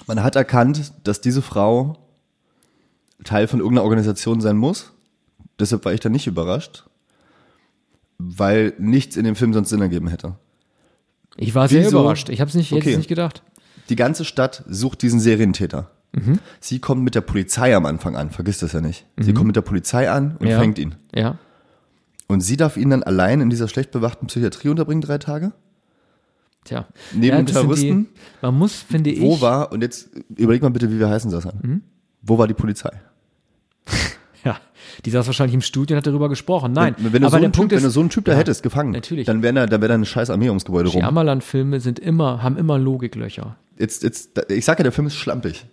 Man hat erkannt, dass diese Frau Teil von irgendeiner Organisation sein muss. Deshalb war ich da nicht überrascht, weil nichts in dem Film sonst Sinn ergeben hätte. Ich war sehr Wieso? überrascht. Ich habe es nicht, Okay. nicht gedacht. Die ganze Stadt sucht diesen Serientäter. Mhm. Sie kommt mit der Polizei am Anfang an, vergiss das ja nicht. Sie kommt mit der Polizei an und Mhm. Ja. fängt ihn. Ja. Und sie darf ihn dann allein in dieser schlecht bewachten Psychiatrie unterbringen, drei Tage? Tja. Neben den sind Terroristen? Die, man muss, finde ich. Wo war, und jetzt überleg mal bitte, wie wir heißen das Mhm. Wo war die Polizei? Ja. Die saß wahrscheinlich im Studio und hat darüber gesprochen. Nein. Wenn, wenn, du, aber so der einen typ, Punkt wenn ist, du so einen Typ da ja, hättest, gefangen, Natürlich. dann wäre da, dann wär da eine scheiß Armee ums Gebäude rum. Shyamalan-Filme sind immer, haben immer Logiklöcher. Jetzt, jetzt, ich sag ja, der Film ist schlampig.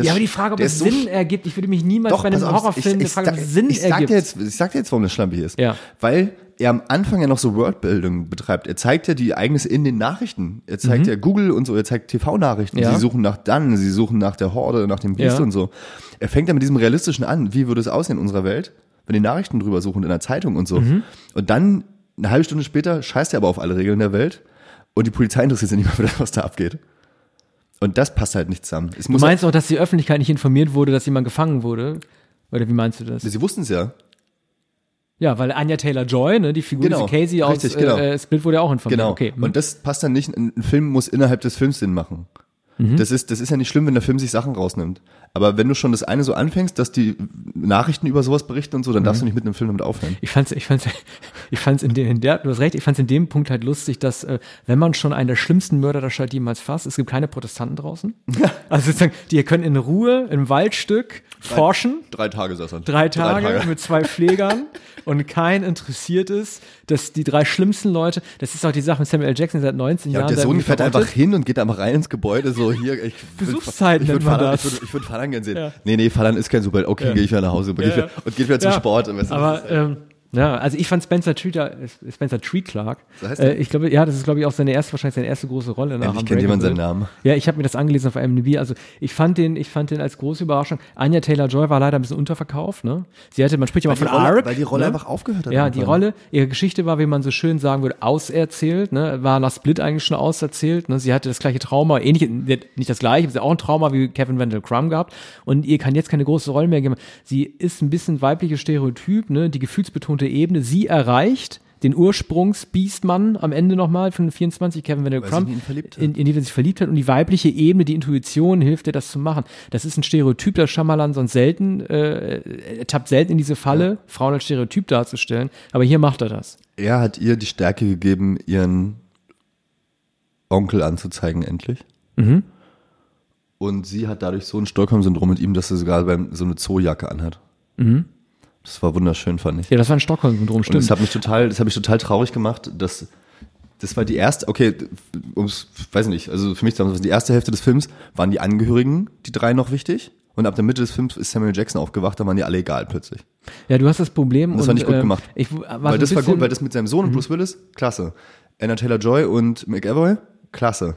Ja, aber die Frage, ob es ist so Sinn ergibt, ich würde mich niemals Doch, bei einem Horrorfilm ich, ich, fragen, ob es Sinn ich sag ergibt. dir jetzt, ich sag dir jetzt, warum das schlampig ist. Ja. Weil er am Anfang ja noch so Worldbuilding betreibt. Er zeigt ja die Ereignisse in den Nachrichten. Er zeigt ja Google und so, er zeigt TV-Nachrichten. Mhm. Ja. Sie suchen nach Dunn, sie suchen nach der Horde, nach dem Biest Ja. und so. Er fängt ja mit diesem Realistischen an. Wie würde es aussehen in unserer Welt, wenn die Nachrichten drüber suchen in der Zeitung und so. Mhm. Und dann, eine halbe Stunde später, scheißt er aber auf alle Regeln der Welt und die Polizei interessiert sich nicht mehr für das, was da abgeht. Und das passt halt nicht zusammen. Es Du meinst auch, dass die Öffentlichkeit nicht informiert wurde, dass jemand gefangen wurde? Oder wie meinst du das? sie wussten es ja. Ja, weil Anja Taylor-Joy, ne, die Figur, Genau, diese Casey aus richtig, genau. äh, Split wurde ja auch informiert. Genau. Okay. hm. Und das passt dann nicht. Ein Film muss innerhalb des Films Sinn machen. Mhm. Das ist, das ist ja nicht schlimm, wenn der Film sich Sachen rausnimmt. Aber wenn du schon das eine so anfängst, dass die Nachrichten über sowas berichten und so, dann Mhm. darfst du nicht mit einem Film damit aufhören. Ich fand's, ich fand's, ich fand's in, in der, du hast recht, ich fand's in dem Punkt halt lustig, dass, äh, wenn man schon einen der schlimmsten Mörder der Stadt jemals fasst, es gibt keine Protestanten draußen. Also sozusagen, die können in Ruhe im Waldstück forschen, Drei Tage saß er. drei Tage, mit zwei Pflegern und kein interessiert ist, dass die drei schlimmsten Leute, das ist auch die Sache mit Samuel L. Jackson seit 19 Ja, Jahren. der Sohn fährt einfach hin und geht einfach rein ins Gebäude, so hier. Ich, Besuchszeit ich würd Fadan- das. Ich würde ich würd Fadan gerne sehen. Ja. Nee, nee, Fadan ist kein Superheld. Okay, Ja. gehe ich wieder nach Hause und, Ja, ja. und geht wieder zum Sport. Das Aber ähm, Ja, also ich fand Spencer Treater, Spencer Treat Clark. So heißt äh, ich glaube, ja, das ist glaube ich auch seine erste, wahrscheinlich seine erste große Rolle. nach Endlich kennt jemand seinen. Namen. Ja, ich habe mir das angelesen auf IMDb. Also ich fand den, ich fand den als große Überraschung. Anya Taylor Joy war leider ein bisschen unterverkauft. Ne? Sie hatte, man spricht ja mal von Rolle- Arc, weil die Rolle ne? einfach aufgehört hat Ja, die Rolle, ihre Geschichte war, wie man so schön sagen würde, auserzählt. Ne? War nach Split eigentlich schon auserzählt. Ne? Sie hatte das gleiche Trauma, ähnlich, nicht das gleiche, aber sie hat auch ein Trauma wie Kevin Wendell Crumb gehabt. Und ihr kann jetzt keine große Rolle mehr geben. Sie ist ein bisschen weibliches Stereotyp, ne? die gefühlsbetonte Ebene. Sie erreicht den Ursprungs-Beastmann am Ende nochmal von 24, Kevin Wendell Weil sie Crumb, in in, die er sich verliebt hat und die weibliche Ebene, die Intuition hilft dir das zu machen. Das ist ein Stereotyp, das Shyamalan sonst selten, äh, er tappt selten in diese Falle, Frauen als Stereotyp darzustellen, aber hier macht er das. Er hat ihr die Stärke gegeben, ihren Onkel anzuzeigen, endlich. Mhm. Und sie hat dadurch so ein Stockholm-Syndrom mit ihm, dass sie sogar beim, so eine Zoojacke anhat. Das war wunderschön, fand ich. Ja, das war ein Stockholm-Syndrom, Und stimmt. das hat mich total, das hat mich total traurig gemacht, dass das war die erste, okay, ums, weiß nicht, also für mich damals die erste Hälfte des Films waren die Angehörigen, die drei noch wichtig. Und ab der Mitte des Films ist Samuel Jackson aufgewacht, da waren die alle egal plötzlich. Ja, du hast das Problem. Und das und, war nicht gut ähm, gemacht. Ich weil das war gut, weil das mit seinem Sohn und Bruce Willis, klasse. Anna Taylor-Joy und McAvoy, klasse.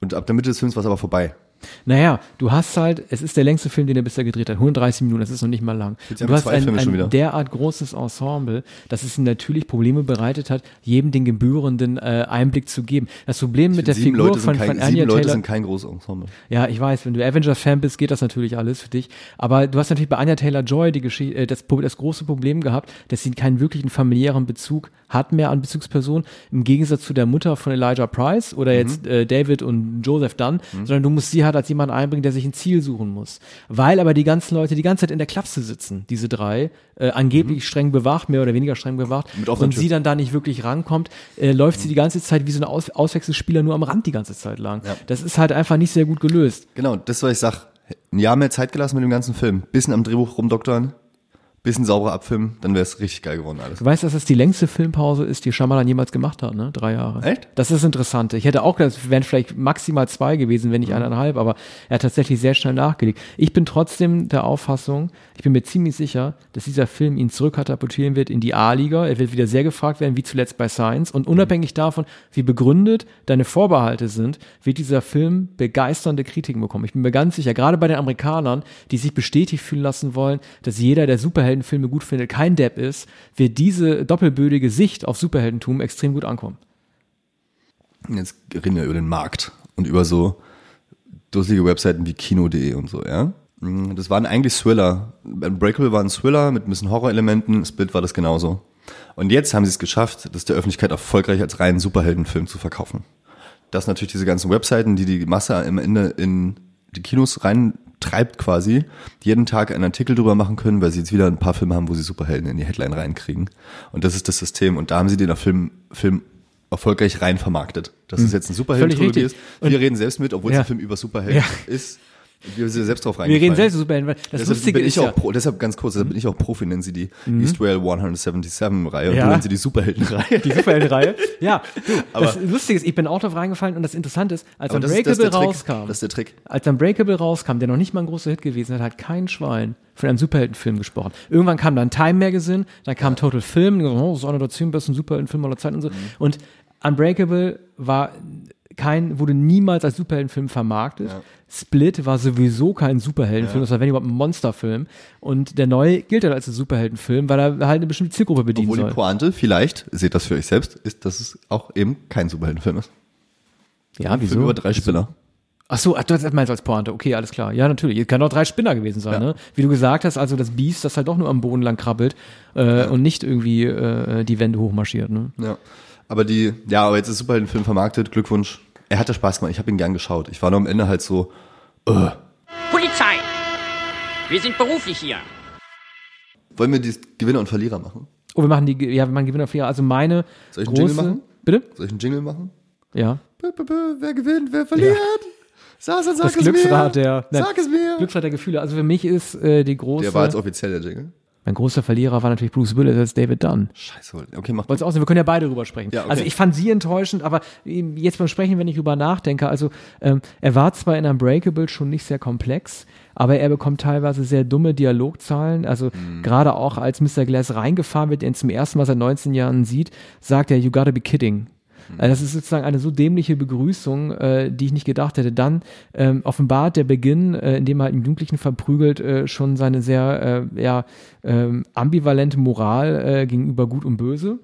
Und ab der Mitte des Films war es aber vorbei. Naja, du hast halt, es ist der längste Film, den er bisher gedreht hat. 130 Minuten, das ist noch nicht mal lang. Jetzt du hast ein, ein derart großes Ensemble, dass es ihm natürlich Probleme bereitet hat, jedem den gebührenden äh, Einblick zu geben. Das Problem mit der Figur Leute, von, kein, von Anya Leute Taylor, sind kein großes Ensemble. Ja, ich weiß, wenn du Avengers-Fan bist, geht das natürlich alles für dich. Aber du hast natürlich bei Anya Taylor-Joy die Geschichte, äh, das, das große Problem gehabt, dass sie keinen wirklichen familiären Bezug hat mehr an Bezugspersonen, im Gegensatz zu der Mutter von Elijah Price oder jetzt äh, David und Joseph Dunn, sondern du musst sie halt als jemanden einbringen, der sich ein Ziel suchen muss. Weil aber die ganzen Leute die ganze Zeit in der Klapse sitzen, diese drei, äh, angeblich streng bewacht, mehr oder weniger streng bewacht, und sie dann da nicht wirklich rankommt, äh, läuft sie die ganze Zeit wie so ein Aus Auswechselspieler nur am Rand die ganze Zeit lang. Ja. Das ist halt einfach nicht sehr gut gelöst. Genau, das was ich sag. Ein Jahr mehr Zeit gelassen mit dem ganzen Film. Bisschen am Drehbuch rumdoktern, bisschen sauberer abfilmen, dann wäre es richtig geil geworden alles. Du weißt, dass das die längste Filmpause ist, die Shyamalan jemals gemacht hat, ne? Drei Jahre. Echt? Das ist interessant. Ich hätte auch gedacht, es wären vielleicht maximal zwei gewesen, wenn nicht eineinhalb, aber er hat tatsächlich sehr schnell nachgelegt. Ich bin trotzdem der Auffassung, ich bin mir ziemlich sicher, dass dieser Film ihn zurückkatapultieren wird in die A-Liga. Er wird wieder sehr gefragt werden, wie zuletzt bei Science. Und unabhängig davon, wie begründet deine Vorbehalte sind, wird dieser Film begeisternde Kritiken bekommen. Ich bin mir ganz sicher, gerade bei den Amerikanern, die sich bestätigt fühlen lassen wollen, dass jeder, der Superheldenfilme gut findet, kein Depp ist, wird diese doppelbödige Sicht auf Superheldentum extrem gut ankommen. Jetzt reden wir über den Markt und über so dusselige Webseiten wie Kino.de und so, ja. Mm, Das waren eigentlich Thriller. Unbreakable war ein Thriller mit ein bisschen Horrorelementen, Split war das genauso. Und jetzt haben sie es geschafft, das der Öffentlichkeit erfolgreich als reinen Superheldenfilm zu verkaufen. Dass natürlich diese ganzen Webseiten, die die Masse am Ende in die Kinos reintreibt quasi, jeden Tag einen Artikel drüber machen können, weil sie jetzt wieder ein paar Filme haben, wo sie Superhelden in die Headline reinkriegen. Und das ist das System. Und da haben sie den Film, Film erfolgreich rein vermarktet. Dass es jetzt ein Superhelden-Trilogie ist. Wir reden selbst mit, obwohl Ja. es ein Film über Superhelden Ja. ist. Wir sind selbst drauf Wir reingefallen. reden selbst über Superhelden, das Deshalb Lustige bin ist ich ja, Mhm. auch pro, deshalb ganz kurz, deshalb bin ich auch Profi, nennen sie die East Rail 177-Reihe und Ja. du nennst sie die Superhelden-Reihe. die Superheldenreihe. ja, du, Aber- das Lustige ist, ich bin auch drauf reingefallen und das Interessante ist, als Unbreakable rauskam, Das ist der Trick. als Unbreakable rauskam, der noch nicht mal ein großer Hit gewesen ist, hat kein Schwein von einem Superheldenfilm gesprochen. Irgendwann kam dann Time Magazine, dann kam Total Film, oh, ist einer der zehn besten Superheldenfilme aller Zeiten und so. Mhm. Und Unbreakable war kein, wurde niemals als Superheldenfilm vermarktet. Ja. Split war sowieso kein Superheldenfilm, das war wenn überhaupt ein Monsterfilm. Und der neue gilt halt als ein Superheldenfilm, weil er halt eine bestimmte Zielgruppe bedienen Obwohl die soll. Pointe, vielleicht, seht das für euch selbst, ist, dass es auch eben kein Superheldenfilm ist. Ja, Ein Film über drei Spinner. Ach so, ach, du das meinst als Pointe. Okay, alles klar. Ja, natürlich. Es kann auch drei Spinner gewesen sein, Ja. ne? Wie du gesagt hast, also das Biest, das halt doch nur am Boden lang krabbelt äh, und nicht irgendwie äh, die Wände hochmarschiert, ne? Ja. Aber die, ja, aber jetzt ist Superheldenfilm vermarktet, Glückwunsch. Er hatte Spaß gemacht, ich habe ihn gern geschaut. Ich war nur am Ende halt so, uh, Polizei! Wir sind beruflich hier. wollen wir die Gewinner und Verlierer machen? Oh, wir machen die, ja, wir machen Gewinner für Also meine Soll ich einen große, Jingle machen? bitte? Soll ich einen Jingle machen? Ja. Bö, bö, bö, wer gewinnt, wer verliert? Sasa, sag Das es Glücksrad mir. der, nein, Sag es mir. Glücksrad der Gefühle. Also für mich ist äh, die große, Der war jetzt offiziell der Jingle. Mein großer Verlierer war natürlich Bruce Willis als David Dunn. Scheiße. Okay, mach Wollt's auch sehen, wir können ja beide drüber sprechen. Ja, okay. Also ich fand sie enttäuschend, aber jetzt beim Sprechen, wenn ich drüber nachdenke, also ähm, er war zwar in Unbreakable schon nicht sehr komplex, aber er bekommt teilweise sehr dumme Dialogzahlen. Also Mhm. gerade auch als Mr. Glass reingefahren wird, der ihn zum ersten Mal seit 19 Jahren sieht, sagt er, you gotta be kidding. Mhm. Also das ist sozusagen eine so dämliche Begrüßung, äh, die ich nicht gedacht hätte. Dann ähm, offenbart der Beginn, äh, in dem er halt einen Jugendlichen verprügelt, äh, schon seine sehr äh, ja, ähm, ambivalente Moral äh, gegenüber Gut und Böse.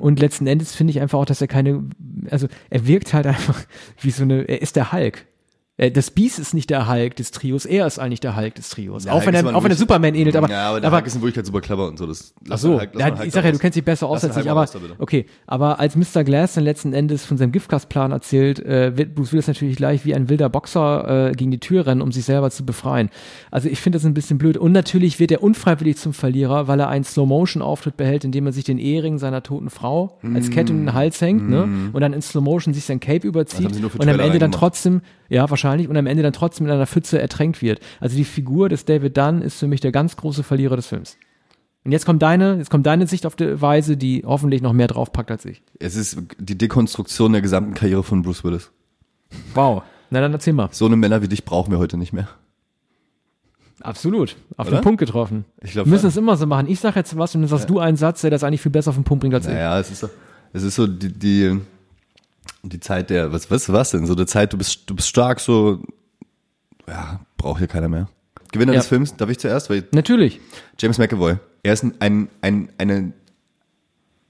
Und letzten Endes finde ich einfach auch, dass er keine, also er wirkt halt einfach wie so eine, er ist der Hulk. Äh, Das Beast ist nicht der Hulk des Trios, er ist eigentlich der Hulk des Trios. Der auch Hulk wenn er, auch wenn er Superman ähnelt, aber, ja, aber der aber Hulk ist in Wirklichkeit super clever und so. Das, Ach so, Hulk- ja, ich sag ja, du kennst dich besser aus als ich, aber okay. Aber als Mr. Glass dann letzten Endes von seinem Giftgasplan erzählt, äh, wird Bruce Willis natürlich gleich wie ein wilder Boxer äh, gegen die Tür rennen, um sich selber zu befreien. Also ich finde das ein bisschen blöd. Und natürlich wird er unfreiwillig zum Verlierer, weil er einen Slow-Motion-Auftritt behält, indem er sich den Ehering seiner toten Frau als Kette um den Hals hängt, ne? Und dann in Slow-Motion sich sein Cape überzieht Mm. und am Ende dann reingemacht. trotzdem, ja, wahrscheinlich, und am Ende dann trotzdem in einer Pfütze ertränkt wird. Also die Figur des David Dunn ist für mich der ganz große Verlierer des Films. Und jetzt kommt deine, jetzt kommt deine Sicht auf die Weise, die hoffentlich noch mehr draufpackt als ich. Es ist die Dekonstruktion der gesamten Karriere von Bruce Willis. Wow. Na dann erzähl mal. So eine Männer wie dich brauchen wir heute nicht mehr. Absolut. Auf Oder? den Punkt getroffen. Ich glaub wir müssen es immer so machen. Ich sag jetzt was und dann sagst du einen Satz, der das eigentlich viel besser auf den Punkt bringt als ich. Naja, es ist so, es ist so die, die, die Zeit der, was, was, was denn? So der Zeit, du bist, du bist stark, so, ja, braucht hier keiner mehr. Gewinner Ja. des Films, darf ich zuerst? Weil Natürlich. James McAvoy, er ist ein, ein, ein, eine,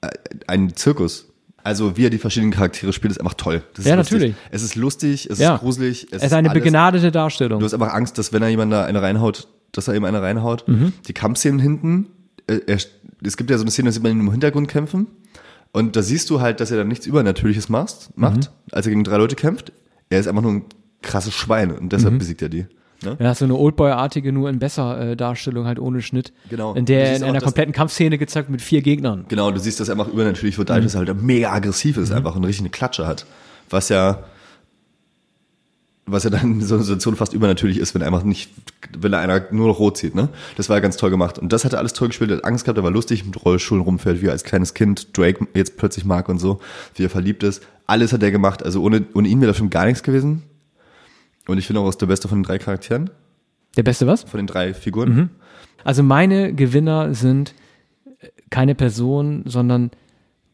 äh, ein Zirkus. Also wie er die verschiedenen Charaktere spielt, ist einfach toll. Das ist Ja, natürlich. Es ist lustig, es Ja. ist gruselig. Es, Es ist eine alles- begnadete Darstellung. Du hast einfach Angst, dass wenn er jemand da eine reinhaut, dass er ihm eine reinhaut. Mhm. Die Kampfszenen hinten, äh, er, es gibt ja so eine Szene, da sieht man ihn im Hintergrund kämpfen. Und da siehst du halt, dass er dann nichts Übernatürliches macht, macht Mhm. als er gegen drei Leute kämpft. Er ist einfach nur ein krasses Schwein und Mhm. deshalb besiegt er die. Ne? Ja, so eine Oldboy-artige, nur in besser äh, Darstellung, halt ohne Schnitt. Genau. In der in einer kompletten Kampfszene gezeigt mit vier Gegnern. Genau, du siehst, dass er einfach übernatürlich wird, Mhm. dadurch, dass er halt mega aggressiv ist, einfach und richtig eine Klatsche hat. Was ja, was ja dann in so einer Situation fast übernatürlich ist, wenn er einfach nicht, wenn er einer nur noch rot zieht, ne? Das war ja ganz toll gemacht. Und das hat er alles toll gespielt, er hat Angst gehabt, er war lustig, mit Rollschuhen rumfährt, wie er als kleines Kind Drake jetzt plötzlich mag und so, wie er verliebt ist. Alles hat er gemacht, also ohne, ohne ihn wäre der Film gar nichts gewesen. Und ich finde auch, er ist der beste von den drei Charakteren, Der beste was? von den drei Figuren. Mhm. Also meine Gewinner sind äh, keine Person, sondern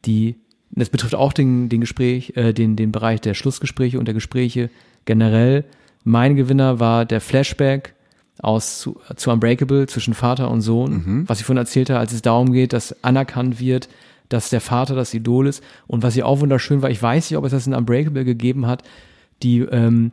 die, das betrifft auch den, den Gespräch, äh, den, den Bereich der Schlussgespräche und der Gespräche generell. Mein Gewinner war der Flashback aus zu, zu Unbreakable zwischen Vater und Sohn, was ich vorhin erzählt habe, als es darum geht, dass anerkannt wird, dass der Vater das Idol ist. Und was hier auch wunderschön war, ich weiß nicht, ob es das in Unbreakable gegeben hat, die ähm,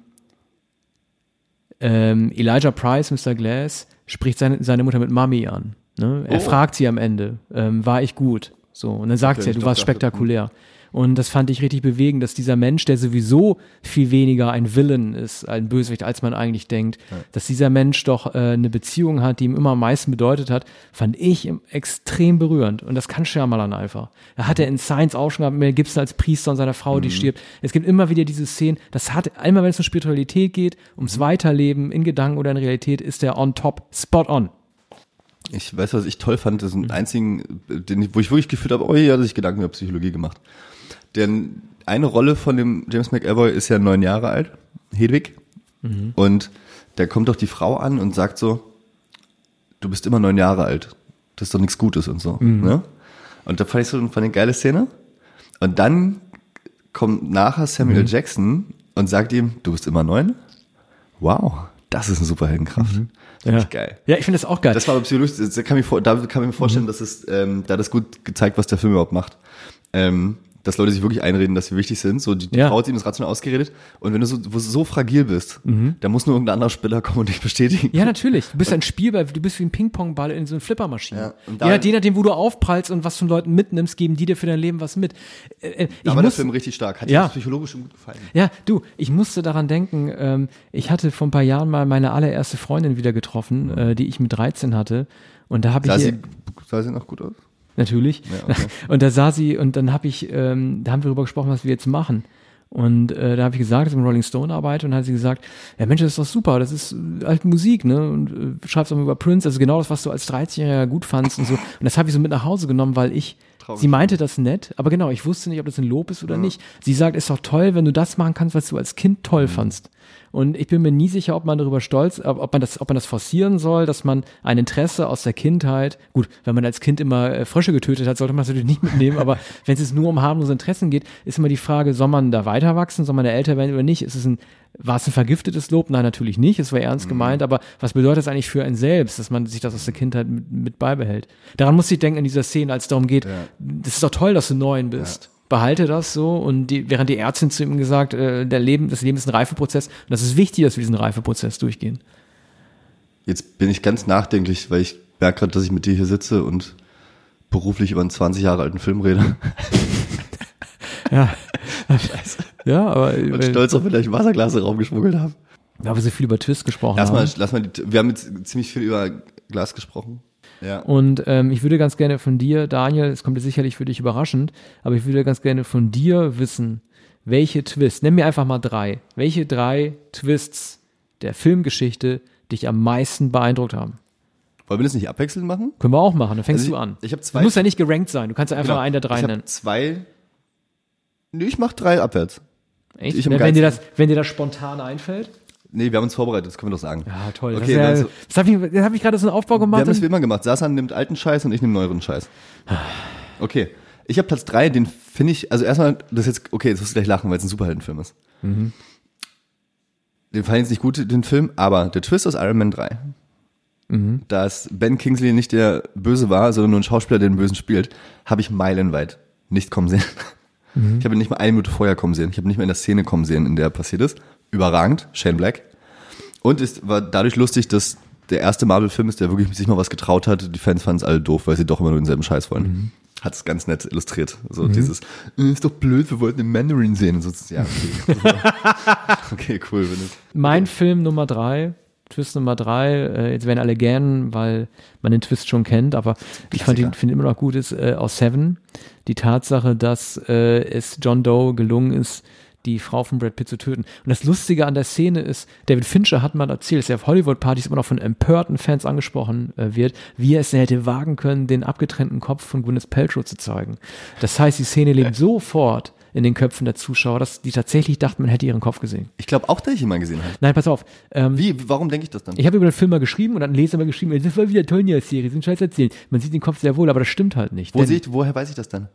ähm, Elijah Price, Mr. Glass, spricht seine, seine Mutter mit Mami an. Ne? Er Oh. fragt sie am Ende, ähm, war ich gut? So, und dann sagt Okay, sie, ich du warst spektakulär. Und das fand ich richtig bewegend, dass dieser Mensch, der sowieso viel weniger ein Villain ist, ein Bösewicht, als man eigentlich denkt, dass dieser Mensch doch äh, eine Beziehung hat, die ihm immer am meisten bedeutet hat, fand ich extrem berührend. Und das kann Shyamalan einfach. Er hat er in Science auch schon gehabt, Mel Gibson als Priester und seiner Frau, die stirbt. Es gibt immer wieder diese Szenen, das hat, einmal wenn es um Spiritualität geht, ums Weiterleben in Gedanken oder in Realität, ist der on top, spot on. Ich weiß, was ich toll fand, das ist Mhm. ein einzigen, den, ich- wo ich wirklich gefühlt habe, oh, hat er sich Gedanken über Psychologie gemacht. Denn eine Rolle von dem James McAvoy ist ja neun Jahre alt, Hedwig. Mhm. Und da kommt doch die Frau an und sagt so, du bist immer neun Jahre alt. Das ist doch nichts Gutes und so. Mhm. Ne? Und da fand ich so fand ich eine geile Szene. Und dann kommt nachher Samuel Mhm. Jackson und sagt ihm, du bist immer neun? Wow, das ist eine Superheldenkraft. Finde Mhm. Ja. ich geil. Ja, ich finde das auch geil. Das war aber psychologisch, kann da kann ich mir vorstellen, dass es, ähm, da das gut gezeigt, was der Film überhaupt macht. Ähm, dass Leute sich wirklich einreden, dass sie wichtig sind. So, die, die Ja. Frau hat ihm das rational ausgeredet. Und wenn du so, wo du so fragil bist, da muss nur irgendein anderer Spieler kommen und dich bestätigen. Mhm. Ja, natürlich. Du bist ein Spielball, du bist wie ein Ping-Pong-Ball in so einer Flippermaschine. Ja, je, je nachdem, wo du aufprallst und was von Leuten mitnimmst, geben die dir für dein Leben was mit. Äh, äh, ich da war der muss, Film richtig stark. Hat Ja. dir das psychologisch gut gefallen. ja, du, ich musste daran denken, ähm, ich hatte vor ein paar Jahren mal meine allererste Freundin wieder getroffen, äh, die ich mit 13 hatte. Und da habe ich Sah sie, sah sie noch gut aus? Natürlich. Ja, okay. Und da sah sie, und dann habe ich, ähm, da haben wir darüber gesprochen, was wir jetzt machen. Und äh, da habe ich gesagt, dass ich mit Rolling Stone arbeite und dann hat sie gesagt, ja Mensch, das ist doch super, das ist äh, halt Musik, ne? Und äh, schreibst auch mal über Prince, also genau das, was du als 13-Jähriger gut fandst und so. Und das habe ich so mit nach Hause genommen, weil ich, Traurig. sie meinte das nett, aber genau, ich wusste nicht, ob das ein Lob ist oder nicht. Sie sagt, ist doch toll, wenn du das machen kannst, was du als Kind toll fandst. Und ich bin mir nie sicher, ob man darüber stolz, ob ob man das, ob man das forcieren soll, dass man ein Interesse aus der Kindheit, gut, wenn man als Kind immer äh, Frösche getötet hat, sollte man das natürlich nicht mitnehmen, aber wenn es jetzt nur um harmlose Interessen geht, ist immer die Frage, soll man da weiter wachsen, soll man da älter werden oder nicht? Ist es ein, war es ein vergiftetes Lob? Nein, natürlich nicht, es war ernst gemeint, aber was bedeutet das eigentlich für ein selbst, dass man sich das aus der Kindheit mit, mit beibehält? Daran muss ich denken in dieser Szene, als es darum geht, das ist doch toll, dass du neun bist. Behalte das so und die, während die Ärztin zu ihm gesagt, äh, der Leben, das Leben ist ein Reifeprozess und das ist wichtig, dass wir diesen Reifeprozess durchgehen. Jetzt bin ich ganz nachdenklich, weil ich merke gerade, dass ich mit dir hier sitze und beruflich über einen 20 Jahre alten Film rede. Ja, ja aber, Und weil, stolz auf vielleicht Wasserglas in den Raum geschmuggelt habe. weil wir so viel über Twist gesprochen Lass haben. mal, lass mal die, wir haben jetzt ziemlich viel über Glas gesprochen. Ja. Und ähm, ich würde ganz gerne von dir, Daniel, es kommt jetzt sicherlich für dich überraschend, aber ich würde ganz gerne von dir wissen, welche Twists, nenn mir einfach mal drei, welche drei Twists der Filmgeschichte dich am meisten beeindruckt haben. Wollen wir das nicht abwechselnd machen? Können wir auch machen, dann fängst Also du ich- an. ich hab zwei- Du musst ja nicht gerankt sein, du kannst ja einfach Genau. einen der drei ich nennen. habe zwei. Nee, ich mach drei abwärts. Echt? ich wenn, wenn, dir das, wenn dir das spontan einfällt? Nee, wir haben uns vorbereitet, das können wir doch sagen. Ja, toll. Okay, das dann ist so- ja, das habe ich, das hab ich gerade so einen Aufbau Wir gemacht. haben das wie immer gemacht. Sasan nimmt alten Scheiß und ich nehme neueren Scheiß. Okay. Ich habe Platz drei, den finde ich, also erstmal, das ist jetzt, okay, jetzt wirst du gleich lachen, weil es ein Superheldenfilm ist. Mhm. Den fand ich jetzt nicht gut, den Film, aber der Twist aus Iron Man 3. Mhm. Dass Ben Kingsley nicht der Böse war, sondern nur ein Schauspieler, der den Bösen spielt, habe ich meilenweit nicht kommen sehen. Mhm. Ich habe ihn nicht mal eine Minute vorher kommen sehen. Ich habe nicht mal in der Szene kommen sehen, in der er passiert ist. Überragend, Shane Black. Und es war dadurch lustig, dass der erste Marvel-Film ist, der wirklich sich mal was getraut hat. Die Fans fanden es alle doof, weil sie doch immer nur denselben Scheiß wollen. Mhm. Hat es ganz nett illustriert. So dieses, "Äh, ist doch blöd, wir wollten den Mandarin sehen. Und so, ja, okay. okay, cool. Mein Film Nummer drei, Twist Nummer drei, äh, jetzt werden alle gern, weil man den Twist schon kennt, aber ich fand ihn, finde immer noch gut, ist äh, aus Seven die Tatsache, dass äh, es John Doe gelungen ist, die Frau von Brad Pitt zu töten. Und das Lustige an der Szene ist, David Fincher hat mal erzählt, dass er auf Hollywood-Partys immer noch von empörten Fans angesprochen äh, wird, wie er es hätte wagen können, den abgetrennten Kopf von Gwyneth Paltrow zu zeigen. Das heißt, die Szene lebt so fort in den Köpfen der Zuschauer, dass die tatsächlich dachten, man hätte ihren Kopf gesehen. ich glaube auch, dass ich ihn mal gesehen habe. Nein, pass auf. Ähm, Wie, warum denke ich das dann? ich habe über den Film mal geschrieben und dann Leser mal geschrieben, das war wieder Tonja-Serie, so ein Scheiß erzählen. Man sieht den Kopf sehr wohl, aber das stimmt halt nicht. Wo ich, woher weiß ich das dann?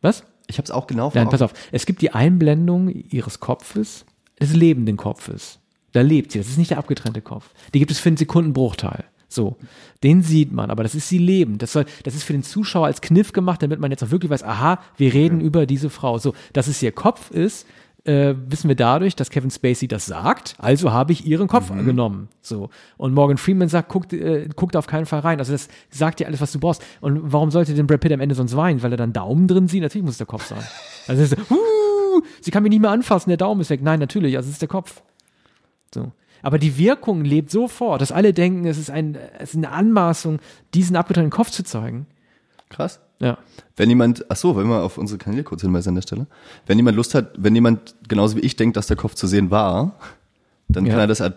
Was? Ich habe es auch genau vor Nein, pass auf. Es gibt die Einblendung ihres Kopfes, des lebenden Kopfes. Da lebt sie. Das ist nicht der abgetrennte Kopf. Die gibt es für einen Sekundenbruchteil. So. Den sieht man, aber das ist sie lebend. Das soll, das ist für den Zuschauer als Kniff gemacht, damit man jetzt auch wirklich weiß, aha, wir reden über diese Frau. So, dass es ihr Kopf ist, äh, wissen wir dadurch, dass Kevin Spacey das sagt. Also habe ich ihren Kopf genommen. So. Und Morgan Freeman sagt, guckt, äh, guckt auf keinen Fall rein. Also das sagt dir alles, was du brauchst. Und warum sollte denn Brad Pitt am Ende sonst weinen? Weil er dann Daumen drin sieht? Natürlich muss es der Kopf sein. Also ist uh, sie kann mich nicht mehr anfassen, der Daumen ist weg. Nein, natürlich, also es ist der Kopf. So. Aber die Wirkung lebt so fort, dass alle denken, es ist, ein, es ist eine Anmaßung, diesen abgetrennten Kopf zu zeigen. Krass. Ja. Wenn jemand, ach so, wenn wir auf unsere Kanäle kurz hinweisen an der Stelle. Wenn jemand Lust hat, wenn jemand genauso wie ich denkt, dass der Kopf zu sehen war, dann Ja. kann er das an,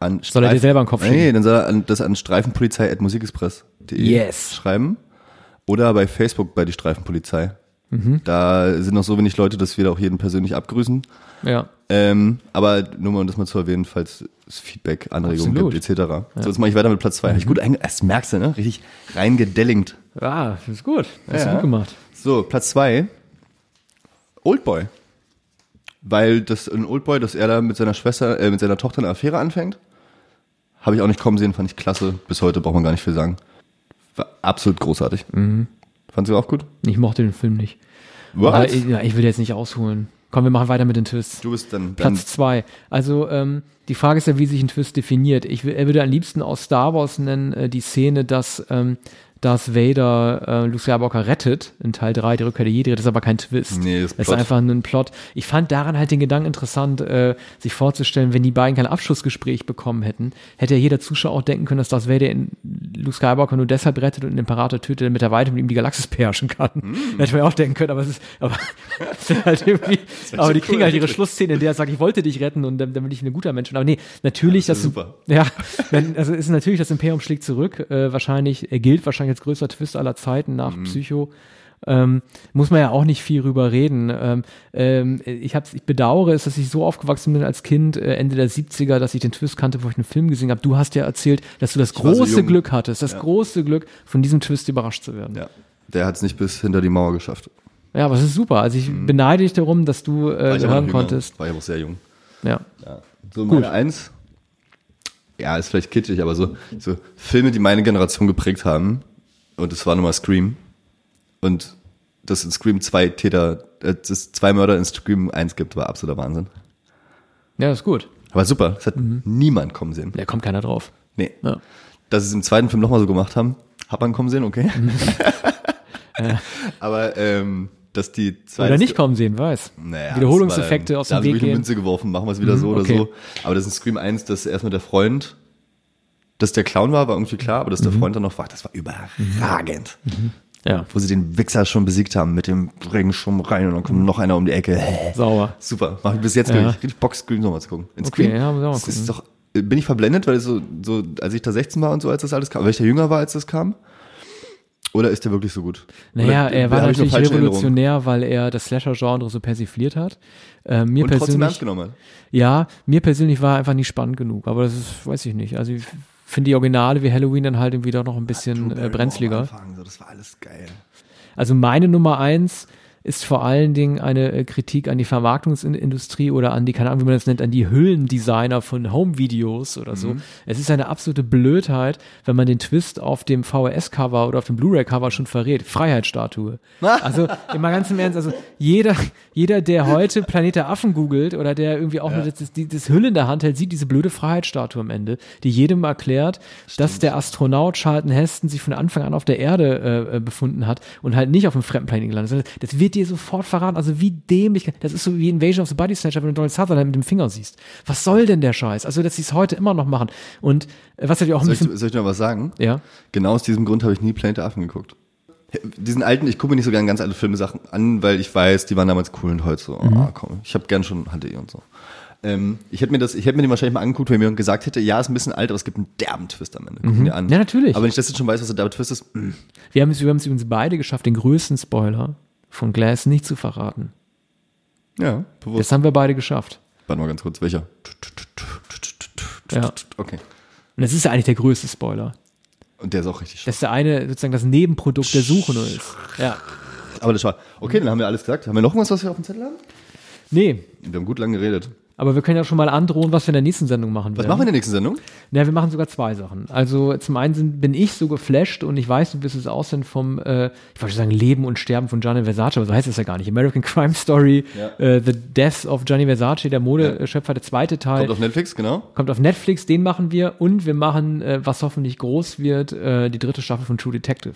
an Soll er dir selber einen Kopf Nee, schieben? dann soll er an, das an streifenpolizei.musikexpress.de Yes. schreiben. Oder bei Facebook bei die Streifenpolizei. Mhm. Da sind noch so wenig Leute, dass wir da auch jeden persönlich abgrüßen. Ja. Ähm, aber nur mal um das mal zu erwähnen, falls Feedback, Anregungen Absolut. gibt, etc. So, jetzt mache ich weiter mit Platz zwei. Hab ich gut einge das merkst du, ne? Richtig reingedellingt. Ja, das ist gut. Das hast Ja. du gut gemacht. So, Platz zwei Oldboy. Weil das ein Oldboy, dass er da mit seiner Schwester, äh, mit seiner Tochter eine Affäre anfängt, habe ich auch nicht kommen sehen, fand ich klasse. Bis heute braucht man gar nicht viel sagen. War absolut großartig. Mhm. Fandst du auch gut? Ich mochte den Film nicht. Aber ich, ja, ich will jetzt nicht ausholen. Komm, wir machen weiter mit den Twists. Du bist dann, dann Platz zwei. Also ähm, die Frage ist ja, wie sich ein Twist definiert. Ich will, er würde am liebsten aus Star Wars nennen äh, die Szene, dass ähm, Darth Vader äh, Luke Skywalker rettet in Teil 3, die Rückkehr der Jedi, das ist aber kein Twist. Nee, das ist das ist einfach ein Plot. Ich fand daran halt den Gedanken interessant, äh, sich vorzustellen, wenn die beiden kein Abschlussgespräch bekommen hätten, hätte ja jeder Zuschauer auch denken können, dass Darth Vader in Luke Skywalker nur deshalb rettet und den Imperator tötet, damit er weiter mit ihm die Galaxis beherrschen kann. Mm. Hätte man ja auch denken können, aber es ist, aber, halt irgendwie, aber die schon kriegen cool, halt ihre. Schlussszene, in der er sagt, ich wollte dich retten und dann, dann bin ich ein guter Mensch. Aber nee, natürlich, Ja, das das, super. ja, also ist natürlich, das Imperium schlägt zurück. Äh, wahrscheinlich, er gilt wahrscheinlich als größter Twist aller Zeiten nach Mhm. Psycho. Ähm, muss man ja auch nicht viel rüber reden. Ähm, ähm, ich, hab's, ich bedauere es, dass ich so aufgewachsen bin als Kind, äh, Ende der 70er, dass ich den Twist kannte, wo ich einen Film gesehen habe. Du hast ja erzählt, dass du das so große jung. Glück hattest, das Ja. große Glück, von diesem Twist überrascht zu werden. Ja. Der hat es nicht bis hinter die Mauer geschafft. Ja, aber es ist super. Also ich beneide dich darum, dass du Mhm. Äh, ich hören konntest. War ich aber sehr jung. Ja. Ja. So meine Eins. Ja, ist vielleicht kitschig, aber so, so Filme, die meine Generation geprägt haben. Und das war nochmal Scream. Und dass in Scream zwei Täter, äh, dass es zwei Mörder in Scream 1 gibt, war absoluter Wahnsinn. Ja, ist gut. Aber super, das hat niemand kommen sehen. Da kommt keiner drauf. Nee. Ja. Dass sie es im zweiten Film nochmal so gemacht haben, hat man kommen sehen, okay. Mhm. Aber ähm, dass die zweite Oder nicht kommen sehen, weiß. Naja, Wiederholungseffekte aus dem da Weg haben sie wirklich eine. Münze geworfen, machen wir es wieder so oder okay. so. Aber das ist in Scream 1, dass erstmal der Freund, dass der Clown war, war irgendwie klar, aber dass Mhm. der Freund dann noch war, das war überragend. Ja, Wo sie den Wichser schon besiegt haben mit dem Regenschirm rein und dann kommt noch einer um die Ecke. sauer. Super, mach ich bis jetzt Ja. ja. richtig Bock, Scream nochmal zu gucken. In Okay, Scream, ja, ich mal das ist gucken. doch, bin ich verblendet, weil so, so, als ich da 16 war und so, als das alles kam, weil ich da jünger war, als das kam? Oder ist der wirklich so gut? Naja, Oder, er war ich natürlich revolutionär, weil er das Slasher-Genre so persifliert hat. Äh, mir Und trotzdem persönlich, ernst genommen hat. ja, mir persönlich war er einfach nicht spannend genug, aber das ist, weiß ich nicht. Also ich finde die Originale wie Halloween dann halt irgendwie doch noch ein bisschen äh, brenzliger. Anfang, so, das war alles geil. Also meine Nummer eins ist vor allen Dingen eine äh, Kritik an die Vermarktungsindustrie oder an die, keine Ahnung, wie man das nennt, an die Hüllendesigner von Home-Videos oder so. Es ist eine absolute Blödheit, wenn man den Twist auf dem VHS-Cover oder auf dem Blu-ray-Cover schon verrät. Freiheitsstatue. Also, immer ganz im Ernst, also jeder, jeder, der heute Planet der Affen googelt oder der irgendwie auch nur das, das, das Hülle in der Hand hält, sieht diese blöde Freiheitsstatue am Ende, die jedem erklärt, dass der Astronaut Charlton Heston sich von Anfang an auf der Erde äh, äh, befunden hat und halt nicht auf einem fremden Planeten gelandet ist. Das wird dir sofort verraten. Also wie dämlich. Das ist so wie Invasion of the Body Snatcher, wenn du Donald Sutherland mit dem Finger siehst. Was soll denn der Scheiß? Also, dass sie es heute immer noch machen. Und äh, was natürlich auch Soll ich, soll ich noch was sagen? Ja. Genau aus diesem Grund habe ich nie Planet Affen geguckt. Diesen alten, ich gucke mir nicht so gerne ganz alte Filme Sachen an, weil ich weiß, die waren damals cool und heute so, Mhm. ah, komm, ich habe gern schon HD und so. Ähm, ich hätte mir das, ich hätte mir den wahrscheinlich mal angeguckt, wenn mir jemand gesagt hätte, ja, ist ein bisschen alt, aber es gibt einen derben Twist am Ende. Guck ihn dir an. Mhm. Ja, natürlich. Aber wenn ich das jetzt schon weiß, was der derbe Twist ist, mm, mh, Wir haben es wir haben es übrigens beide geschafft, den größten Spoiler von Glass nicht zu verraten. ja, bewusst. Das haben wir beide geschafft. Warte mal ganz kurz, welcher? Ja. Okay. Und das ist ja eigentlich der größte Spoiler. Und der ist auch richtig schön. Das ist der eine, sozusagen das Nebenprodukt der Suche nur ist. Ja. Aber das war, okay, dann haben wir alles gesagt. Haben wir noch was, was wir auf dem Zettel haben? Nee, Wir haben gut lange geredet. Aber wir können ja schon mal androhen, was wir in der nächsten Sendung machen Was werden. machen wir in der nächsten Sendung? Ja, wir machen sogar zwei Sachen. Also zum einen sind, bin ich so geflasht und ich weiß, du wirst es aussehen vom, äh, ich wollte sagen, Leben und Sterben von Gianni Versace, aber so heißt es ja gar nicht. American Crime Story, Ja. äh, The Death of Gianni Versace, der Modeschöpfer, der zweite Teil. Kommt auf Netflix, genau. Kommt auf Netflix, den machen wir und wir machen, äh, was hoffentlich groß wird, äh, die dritte Staffel von True Detective.